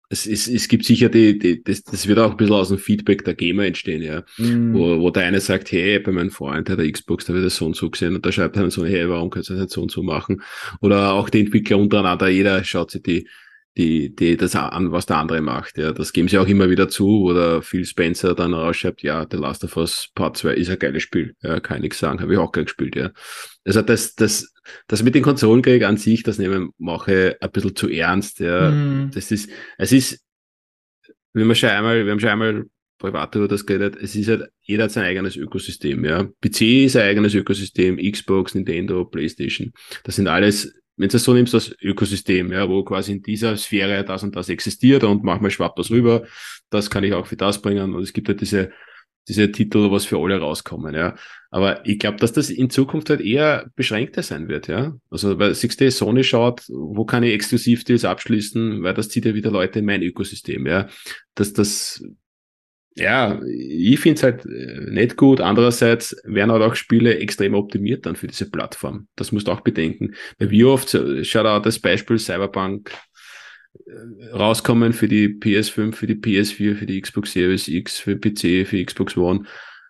Speaker 3: Es, es, es gibt sicher die, die das, das wird auch ein bisschen aus dem Feedback der Gamer entstehen, ja.
Speaker 2: Mm,
Speaker 3: Wo, wo der eine sagt, hey, bei meinem Freund hat der Xbox, da wird das so und so gesehen und da schreibt einer so, hey, warum kannst du das nicht so und so machen? Oder auch die Entwickler untereinander, jeder schaut sich die, die, die, das an, was der andere macht, ja. Das geben sie auch immer wieder zu, oder Phil Spencer dann rausschreibt, ja, The Last of Us Part 2 ist ein geiles Spiel, ja, kann ich nichts sagen, habe ich auch gern gespielt, ja. Also das, das, das mit dem Konsolenkrieg an sich, das nehmen mache ein bisschen zu ernst, ja.
Speaker 2: mm,
Speaker 3: Das ist, es ist, wir haben schon einmal, wir haben schon einmal privat über das geredet, es ist halt, jeder hat sein eigenes Ökosystem, ja. PC ist ein eigenes Ökosystem, Xbox, Nintendo, Playstation. Das sind alles, wenn du es so nimmst, das Ökosystem, ja, wo quasi in dieser Sphäre das und das existiert und manchmal schwappt das rüber, das kann ich auch für das bringen und es gibt halt diese, diese Titel, was für alle rauskommen, ja. Aber ich glaube, dass das in Zukunft halt eher beschränkter sein wird, ja. Also, weil siehst du, Sony schaut, wo kann ich Exklusivdeals abschließen, weil das zieht ja wieder Leute in mein Ökosystem, ja. Dass das, ja, ich finde es halt äh, nicht gut. Andererseits werden halt auch Spiele extrem optimiert dann für diese Plattform. Das musst du auch bedenken. Weil wie oft, äh, schau da das Beispiel Cyberpunk äh, rauskommen für die PS5, für die PS4, für die Xbox Series X, für PC, für Xbox One.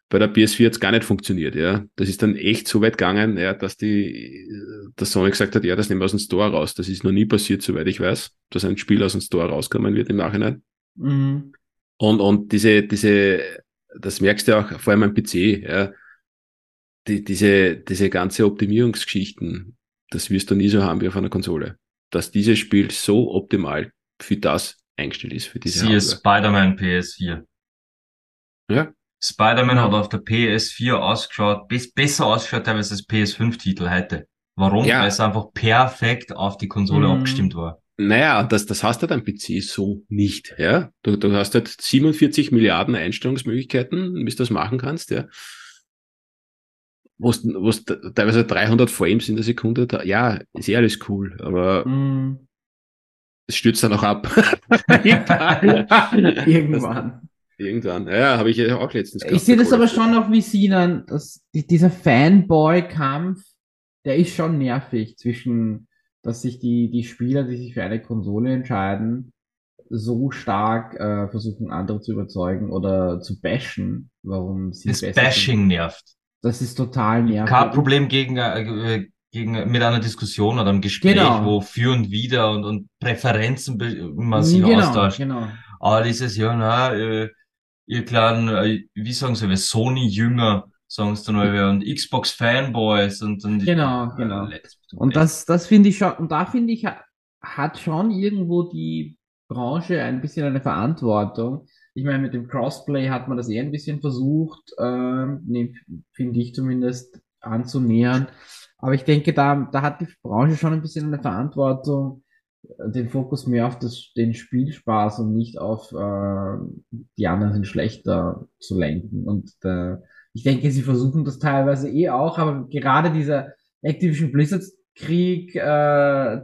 Speaker 3: Bei der PS4 hat's gar nicht funktioniert, ja. Das ist dann echt so weit gegangen, ja, dass die, dass Sony gesagt hat, ja, das nehmen wir aus dem Store raus. Das ist noch nie passiert, soweit ich weiß, dass ein Spiel aus dem Store rauskommen wird im Nachhinein.
Speaker 2: mm,
Speaker 3: Und, und diese, diese, das merkst du auch vor allem am PC, ja. Die, diese, diese ganze Optimierungsgeschichten, das wirst du nie so haben wie auf einer Konsole. Dass dieses Spiel so optimal für das eingestellt ist, für diese
Speaker 1: Siehe. Spider-Man PS4.
Speaker 3: Ja.
Speaker 1: Spider-Man hat auf der PS4 ausgeschaut, bes besser ausgeschaut teilweise als PS5-Titel heute. Warum?
Speaker 3: Ja.
Speaker 1: Weil es einfach perfekt auf die Konsole
Speaker 2: Mhm.
Speaker 1: abgestimmt war.
Speaker 3: Naja, das, das hast du am PC so nicht, ja. Du, du hast halt 47 Milliarden Einstellungsmöglichkeiten, wie du das machen kannst, ja. Wo teilweise 300 Frames in der Sekunde, da, ja, ist eh alles cool, aber
Speaker 2: mm.
Speaker 3: es stürzt dann auch ab.
Speaker 2: Irgendwann.
Speaker 3: Irgendwann. Ja, habe ich ja auch letztens
Speaker 2: Ich sehe das aber schon noch wie Sinan, dass die, dieser Fanboy-Kampf, der ist schon nervig zwischen, dass sich die, die Spieler, die sich für eine Konsole entscheiden, so stark äh, versuchen, andere zu überzeugen oder zu bashen, warum sie
Speaker 1: Das
Speaker 2: besser sind.
Speaker 1: Bashing nervt.
Speaker 2: Das ist total nervig.
Speaker 1: Kein Problem gegen, äh, gegen, mit einer Diskussion oder einem Gespräch,
Speaker 2: Genau.
Speaker 1: wo für und wider und, und Präferenzen sich
Speaker 2: genau,
Speaker 1: austauscht.
Speaker 2: genau.
Speaker 1: Aber dieses, ja, na, äh, ihr kleinen, äh, wie sagen sie, wir Sony-Jünger, sie dann mal, und Xbox-Fanboys und, und
Speaker 2: Genau,
Speaker 1: äh,
Speaker 2: genau. Und das, das finde ich schon, und da finde ich, ha- hat schon irgendwo die Branche ein bisschen eine Verantwortung. Ich meine, mit dem Crossplay hat man das eher ein bisschen versucht, ähm, finde ich zumindest, anzunähern. Aber ich denke, da, da hat die Branche schon ein bisschen eine Verantwortung, äh, den Fokus mehr auf das, den Spielspaß und nicht auf äh, die anderen sind schlechter zu lenken. Und äh, ich denke, sie versuchen das teilweise eh auch, aber gerade dieser Activision Blizzard Krieg äh, äh,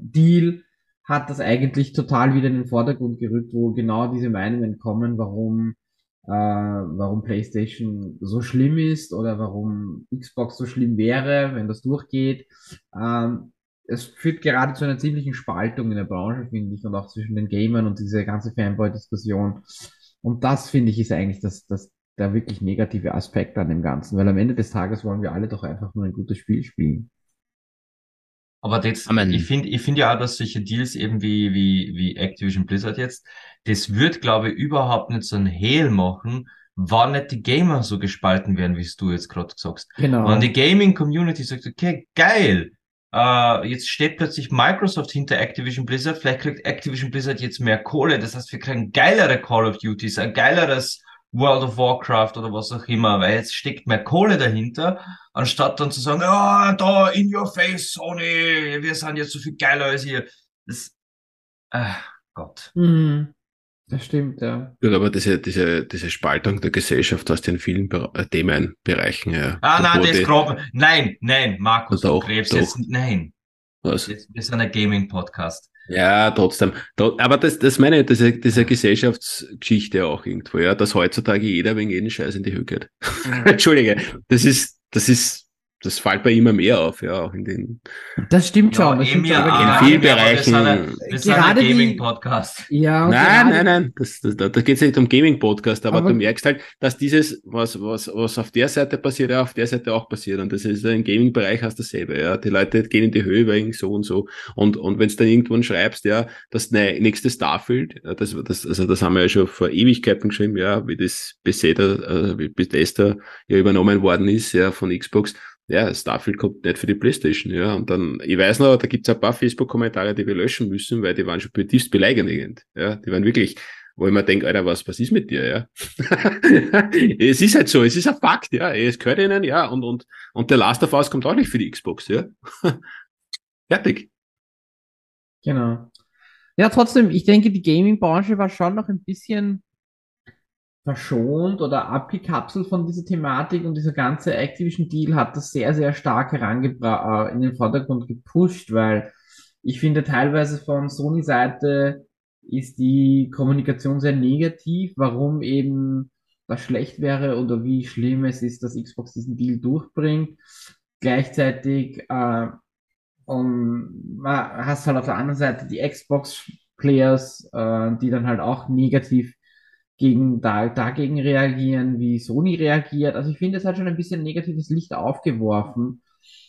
Speaker 2: Deal hat das eigentlich total wieder in den Vordergrund gerückt, wo genau diese Meinungen kommen, warum äh, warum PlayStation so schlimm ist oder warum Xbox so schlimm wäre, wenn das durchgeht. Ähm, es führt gerade zu einer ziemlichen Spaltung in der Branche, finde ich, und auch zwischen den Gamern und diese ganze Fanboy-Diskussion. Und das, finde ich, ist eigentlich das, das, der wirklich negative Aspekt an dem Ganzen, weil am Ende des Tages wollen wir alle doch einfach nur ein gutes Spiel spielen.
Speaker 1: Aber das,
Speaker 4: Amen.
Speaker 1: ich finde, ich finde ja auch, dass solche Deals eben wie, wie, wie Activision Blizzard jetzt, das wird, glaube ich, überhaupt nicht so ein Hehl machen, wann nicht die Gamer so gespalten werden, wie es du jetzt gerade sagst.
Speaker 2: Genau.
Speaker 1: Wenn die Gaming-Community sagt, okay, geil, äh, jetzt steht plötzlich Microsoft hinter Activision Blizzard, vielleicht kriegt Activision Blizzard jetzt mehr Kohle, das heißt, wir kriegen geilere Call of Duties, ein geileres World of Warcraft oder was auch immer, weil jetzt steckt mehr Kohle dahinter, anstatt dann zu sagen, ja, da, in your face, Sony, wir sind jetzt so viel geiler als ihr. Das, äh, Gott.
Speaker 2: Mhm. Das stimmt, ja.
Speaker 3: Gut, aber diese, diese, diese Spaltung der Gesellschaft hast du in vielen Be äh, Themenbereichen, ja.
Speaker 1: Ah,
Speaker 3: Da
Speaker 1: nein, das graben. Nein, nein, Markus,
Speaker 3: Doch,
Speaker 1: du gräbst
Speaker 3: doch.
Speaker 1: jetzt, nein.
Speaker 3: Was?
Speaker 1: Jetzt, wir sind ein Gaming-Podcast.
Speaker 3: Ja, trotzdem. Aber das, das meine ich, das ist, eine Gesellschaftsgeschichte auch irgendwo, ja, dass heutzutage jeder wegen jeden Scheiß in die Höhe geht. Mhm. Entschuldige, das ist, das ist das fällt bei immer mehr auf, ja, auch in den.
Speaker 2: Das stimmt schon. das stimmt
Speaker 3: schon in vielen Bereichen.
Speaker 1: Wir sind ein Gaming-Podcast.
Speaker 3: Ja, nein, nein, nein, das, das, da, geht es nicht um Gaming-Podcast, aber, aber, du merkst halt, dass dieses, was, was, was auf der Seite passiert, ja, auf der Seite auch passiert. Und das ist im Gaming-Bereich hast du dasselbe, ja. Die Leute gehen in die Höhe wegen so und so. Und, und wenn du dann irgendwann schreibst, ja, das nächste Starfield, das, das, also das haben wir ja schon vor Ewigkeiten geschrieben, ja, wie das Bethesda, äh, wie Bethesda ja übernommen worden ist, ja, von Xbox ja, Starfield kommt nicht für die Playstation, ja. Und dann, ich weiß noch, da gibt's ein paar Facebook-Kommentare, die wir löschen müssen, weil die waren schon tiefst beleidigend, ja. Die waren wirklich, wo ich mir denke, Alter, was, was ist mit dir, ja? es ist halt so, es ist ein Fakt, ja. Es gehört ihnen, ja. Und, und, und der Last of Us kommt auch nicht für die Xbox, ja. Fertig.
Speaker 2: Genau. Ja, trotzdem, ich denke, die Gaming-Branche war schon noch ein bisschen verschont oder abgekapselt von dieser Thematik und dieser ganze Activision Deal hat das sehr, sehr stark herangebracht, äh, in den Vordergrund gepusht, weil ich finde teilweise von Sony Seite ist die Kommunikation sehr negativ, warum eben das schlecht wäre oder wie schlimm es ist, dass Xbox diesen Deal durchbringt. Gleichzeitig äh, um, hast halt auf der anderen Seite die Xbox Players, äh, die dann halt auch negativ gegen, da, dagegen reagieren, wie Sony reagiert. Also ich finde, es hat schon ein bisschen negatives Licht aufgeworfen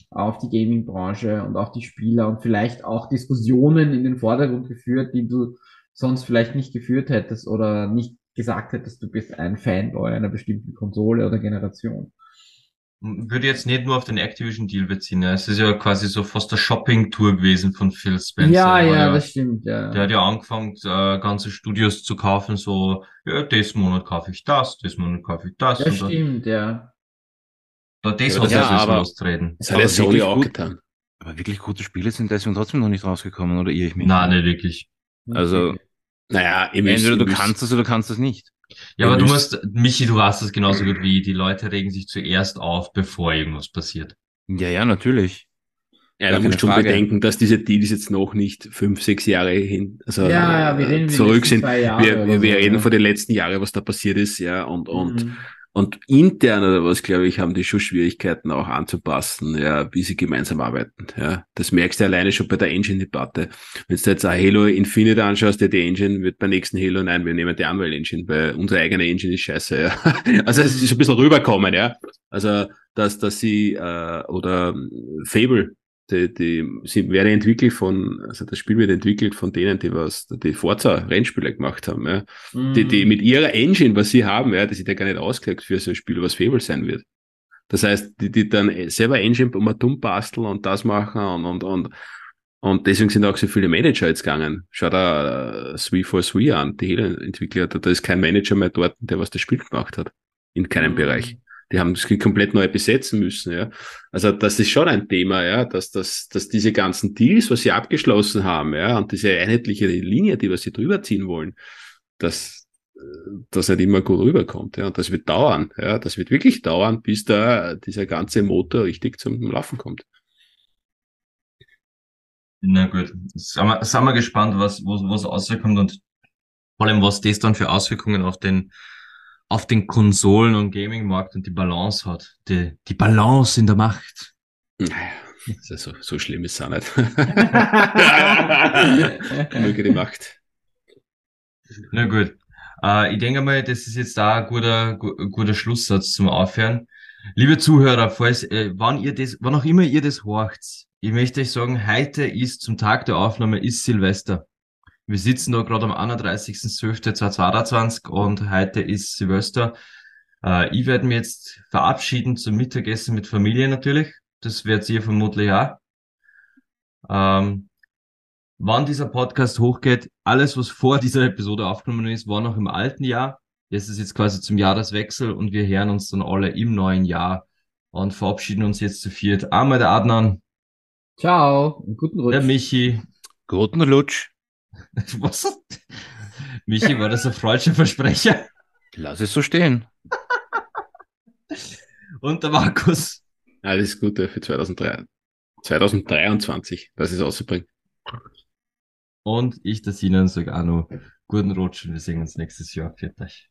Speaker 2: auf die Gaming-Branche und auf die Spieler und vielleicht auch Diskussionen in den Vordergrund geführt, die du sonst vielleicht nicht geführt hättest oder nicht gesagt hättest, du bist ein Fanboy einer bestimmten Konsole oder Generation
Speaker 1: würde jetzt nicht nur auf den Activision-Deal beziehen. Es ist ja quasi so fast eine Shopping-Tour gewesen von Phil Spencer.
Speaker 2: Ja, ja, ja, das stimmt, ja.
Speaker 1: Der hat ja angefangen, äh, ganze Studios zu kaufen, so, ja, des Monat kaufe ich das, des Monat kaufe ich das.
Speaker 2: Das stimmt, dann, ja.
Speaker 1: Da, das ja, hat ja, er so lostreten.
Speaker 3: Das hat er Sony auch getan.
Speaker 4: Aber wirklich gute Spiele sind deswegen trotzdem noch nicht rausgekommen, oder irre ich mich?
Speaker 1: Nein, nicht wirklich.
Speaker 4: Also, naja, entweder du kannst es oder kannst es nicht.
Speaker 1: Ja, aber du musst, Michi, du weißt das genauso gut wie die Leute regen sich zuerst auf, bevor irgendwas passiert.
Speaker 4: Ja, ja, natürlich.
Speaker 3: Ja, da musst du schon bedenken, dass diese Deals jetzt noch nicht fünf, sechs Jahre hin, also
Speaker 2: ja, ja, wir reden
Speaker 3: zurück sind. Wir, wir, wir so, reden ja. von den letzten Jahren, was da passiert ist, ja, und, und mhm. Und intern oder was, glaube ich, haben die schon Schwierigkeiten auch anzupassen, ja, wie sie gemeinsam arbeiten. Ja, das merkst du alleine schon bei der Engine-Debatte. Wenn du jetzt ein Halo Infinite anschaust, der die Engine wird beim nächsten Halo, nein, wir nehmen die Unreal Engine, weil unsere eigene Engine ist scheiße, ja. Also es ist ein bisschen rüberkommen, ja. Also, dass, dass sie, äh, oder Fable, die, die sie werden entwickelt von, also das Spiel wird entwickelt von denen, die was, die Forza Rennspiele gemacht haben, ja. Mhm. Die, die mit ihrer Engine, was sie haben, ja, die sind ja gar nicht ausgelegt für so ein Spiel, was Fable sein wird. Das heißt, die, die dann selber Engine um dumm basteln und das machen und, und, und, und deswegen sind auch so viele Manager jetzt gegangen. Schau da uh, 343 an, die Halo-Entwickler, da ist kein Manager mehr dort, der was das Spiel gemacht hat. In keinem mhm. Bereich. Die haben das komplett neu besetzen müssen, ja. Also das ist schon ein Thema, ja, dass, dass, dass diese ganzen Deals, was sie abgeschlossen haben, ja, und diese einheitliche Linie, die wir sie drüber ziehen wollen, dass das nicht immer gut rüberkommt, ja. Und das wird dauern, ja. Das wird wirklich dauern, bis da dieser ganze Motor richtig zum Laufen kommt.
Speaker 1: Na gut, sind wir, sind wir gespannt, was, was, was rauskommt und vor allem, was das dann für Auswirkungen auf den auf den Konsolen- und Gaming-Markt und die Balance hat. Die, die Balance in der Macht.
Speaker 3: Naja, ja so, so schlimm ist es auch nicht. Möge die Macht.
Speaker 1: Na gut. Äh, ich denke mal, das ist jetzt da ein guter, guter Schlusssatz zum Aufhören. Liebe Zuhörer, falls, äh, wann ihr das, wann auch immer ihr das horcht, ich möchte euch sagen, heute ist zum Tag der Aufnahme ist Silvester. Wir sitzen da gerade am 31.12.2022 und heute ist Silvester. Äh, ich werde mich jetzt verabschieden zum Mittagessen mit Familie natürlich. Das werdet ihr vermutlich auch. Ähm, wann dieser Podcast hochgeht, alles, was vor dieser Episode aufgenommen ist, war noch im alten Jahr. Das ist jetzt quasi zum Jahreswechsel und wir hören uns dann alle im neuen Jahr und verabschieden uns jetzt zu viert. Einmal der Adnan.
Speaker 2: Ciao guten Rutsch.
Speaker 1: Der Michi.
Speaker 4: Guten Rutsch.
Speaker 1: Was? Michi, war das ein falscher Versprecher?
Speaker 4: Lass es so stehen.
Speaker 1: Und der Markus.
Speaker 3: Alles Gute für 2003, 2023, dass es ausbringt.
Speaker 1: Und ich, der Sinan, sage auch noch guten Rutsch und wir sehen uns nächstes Jahr. Viert euch.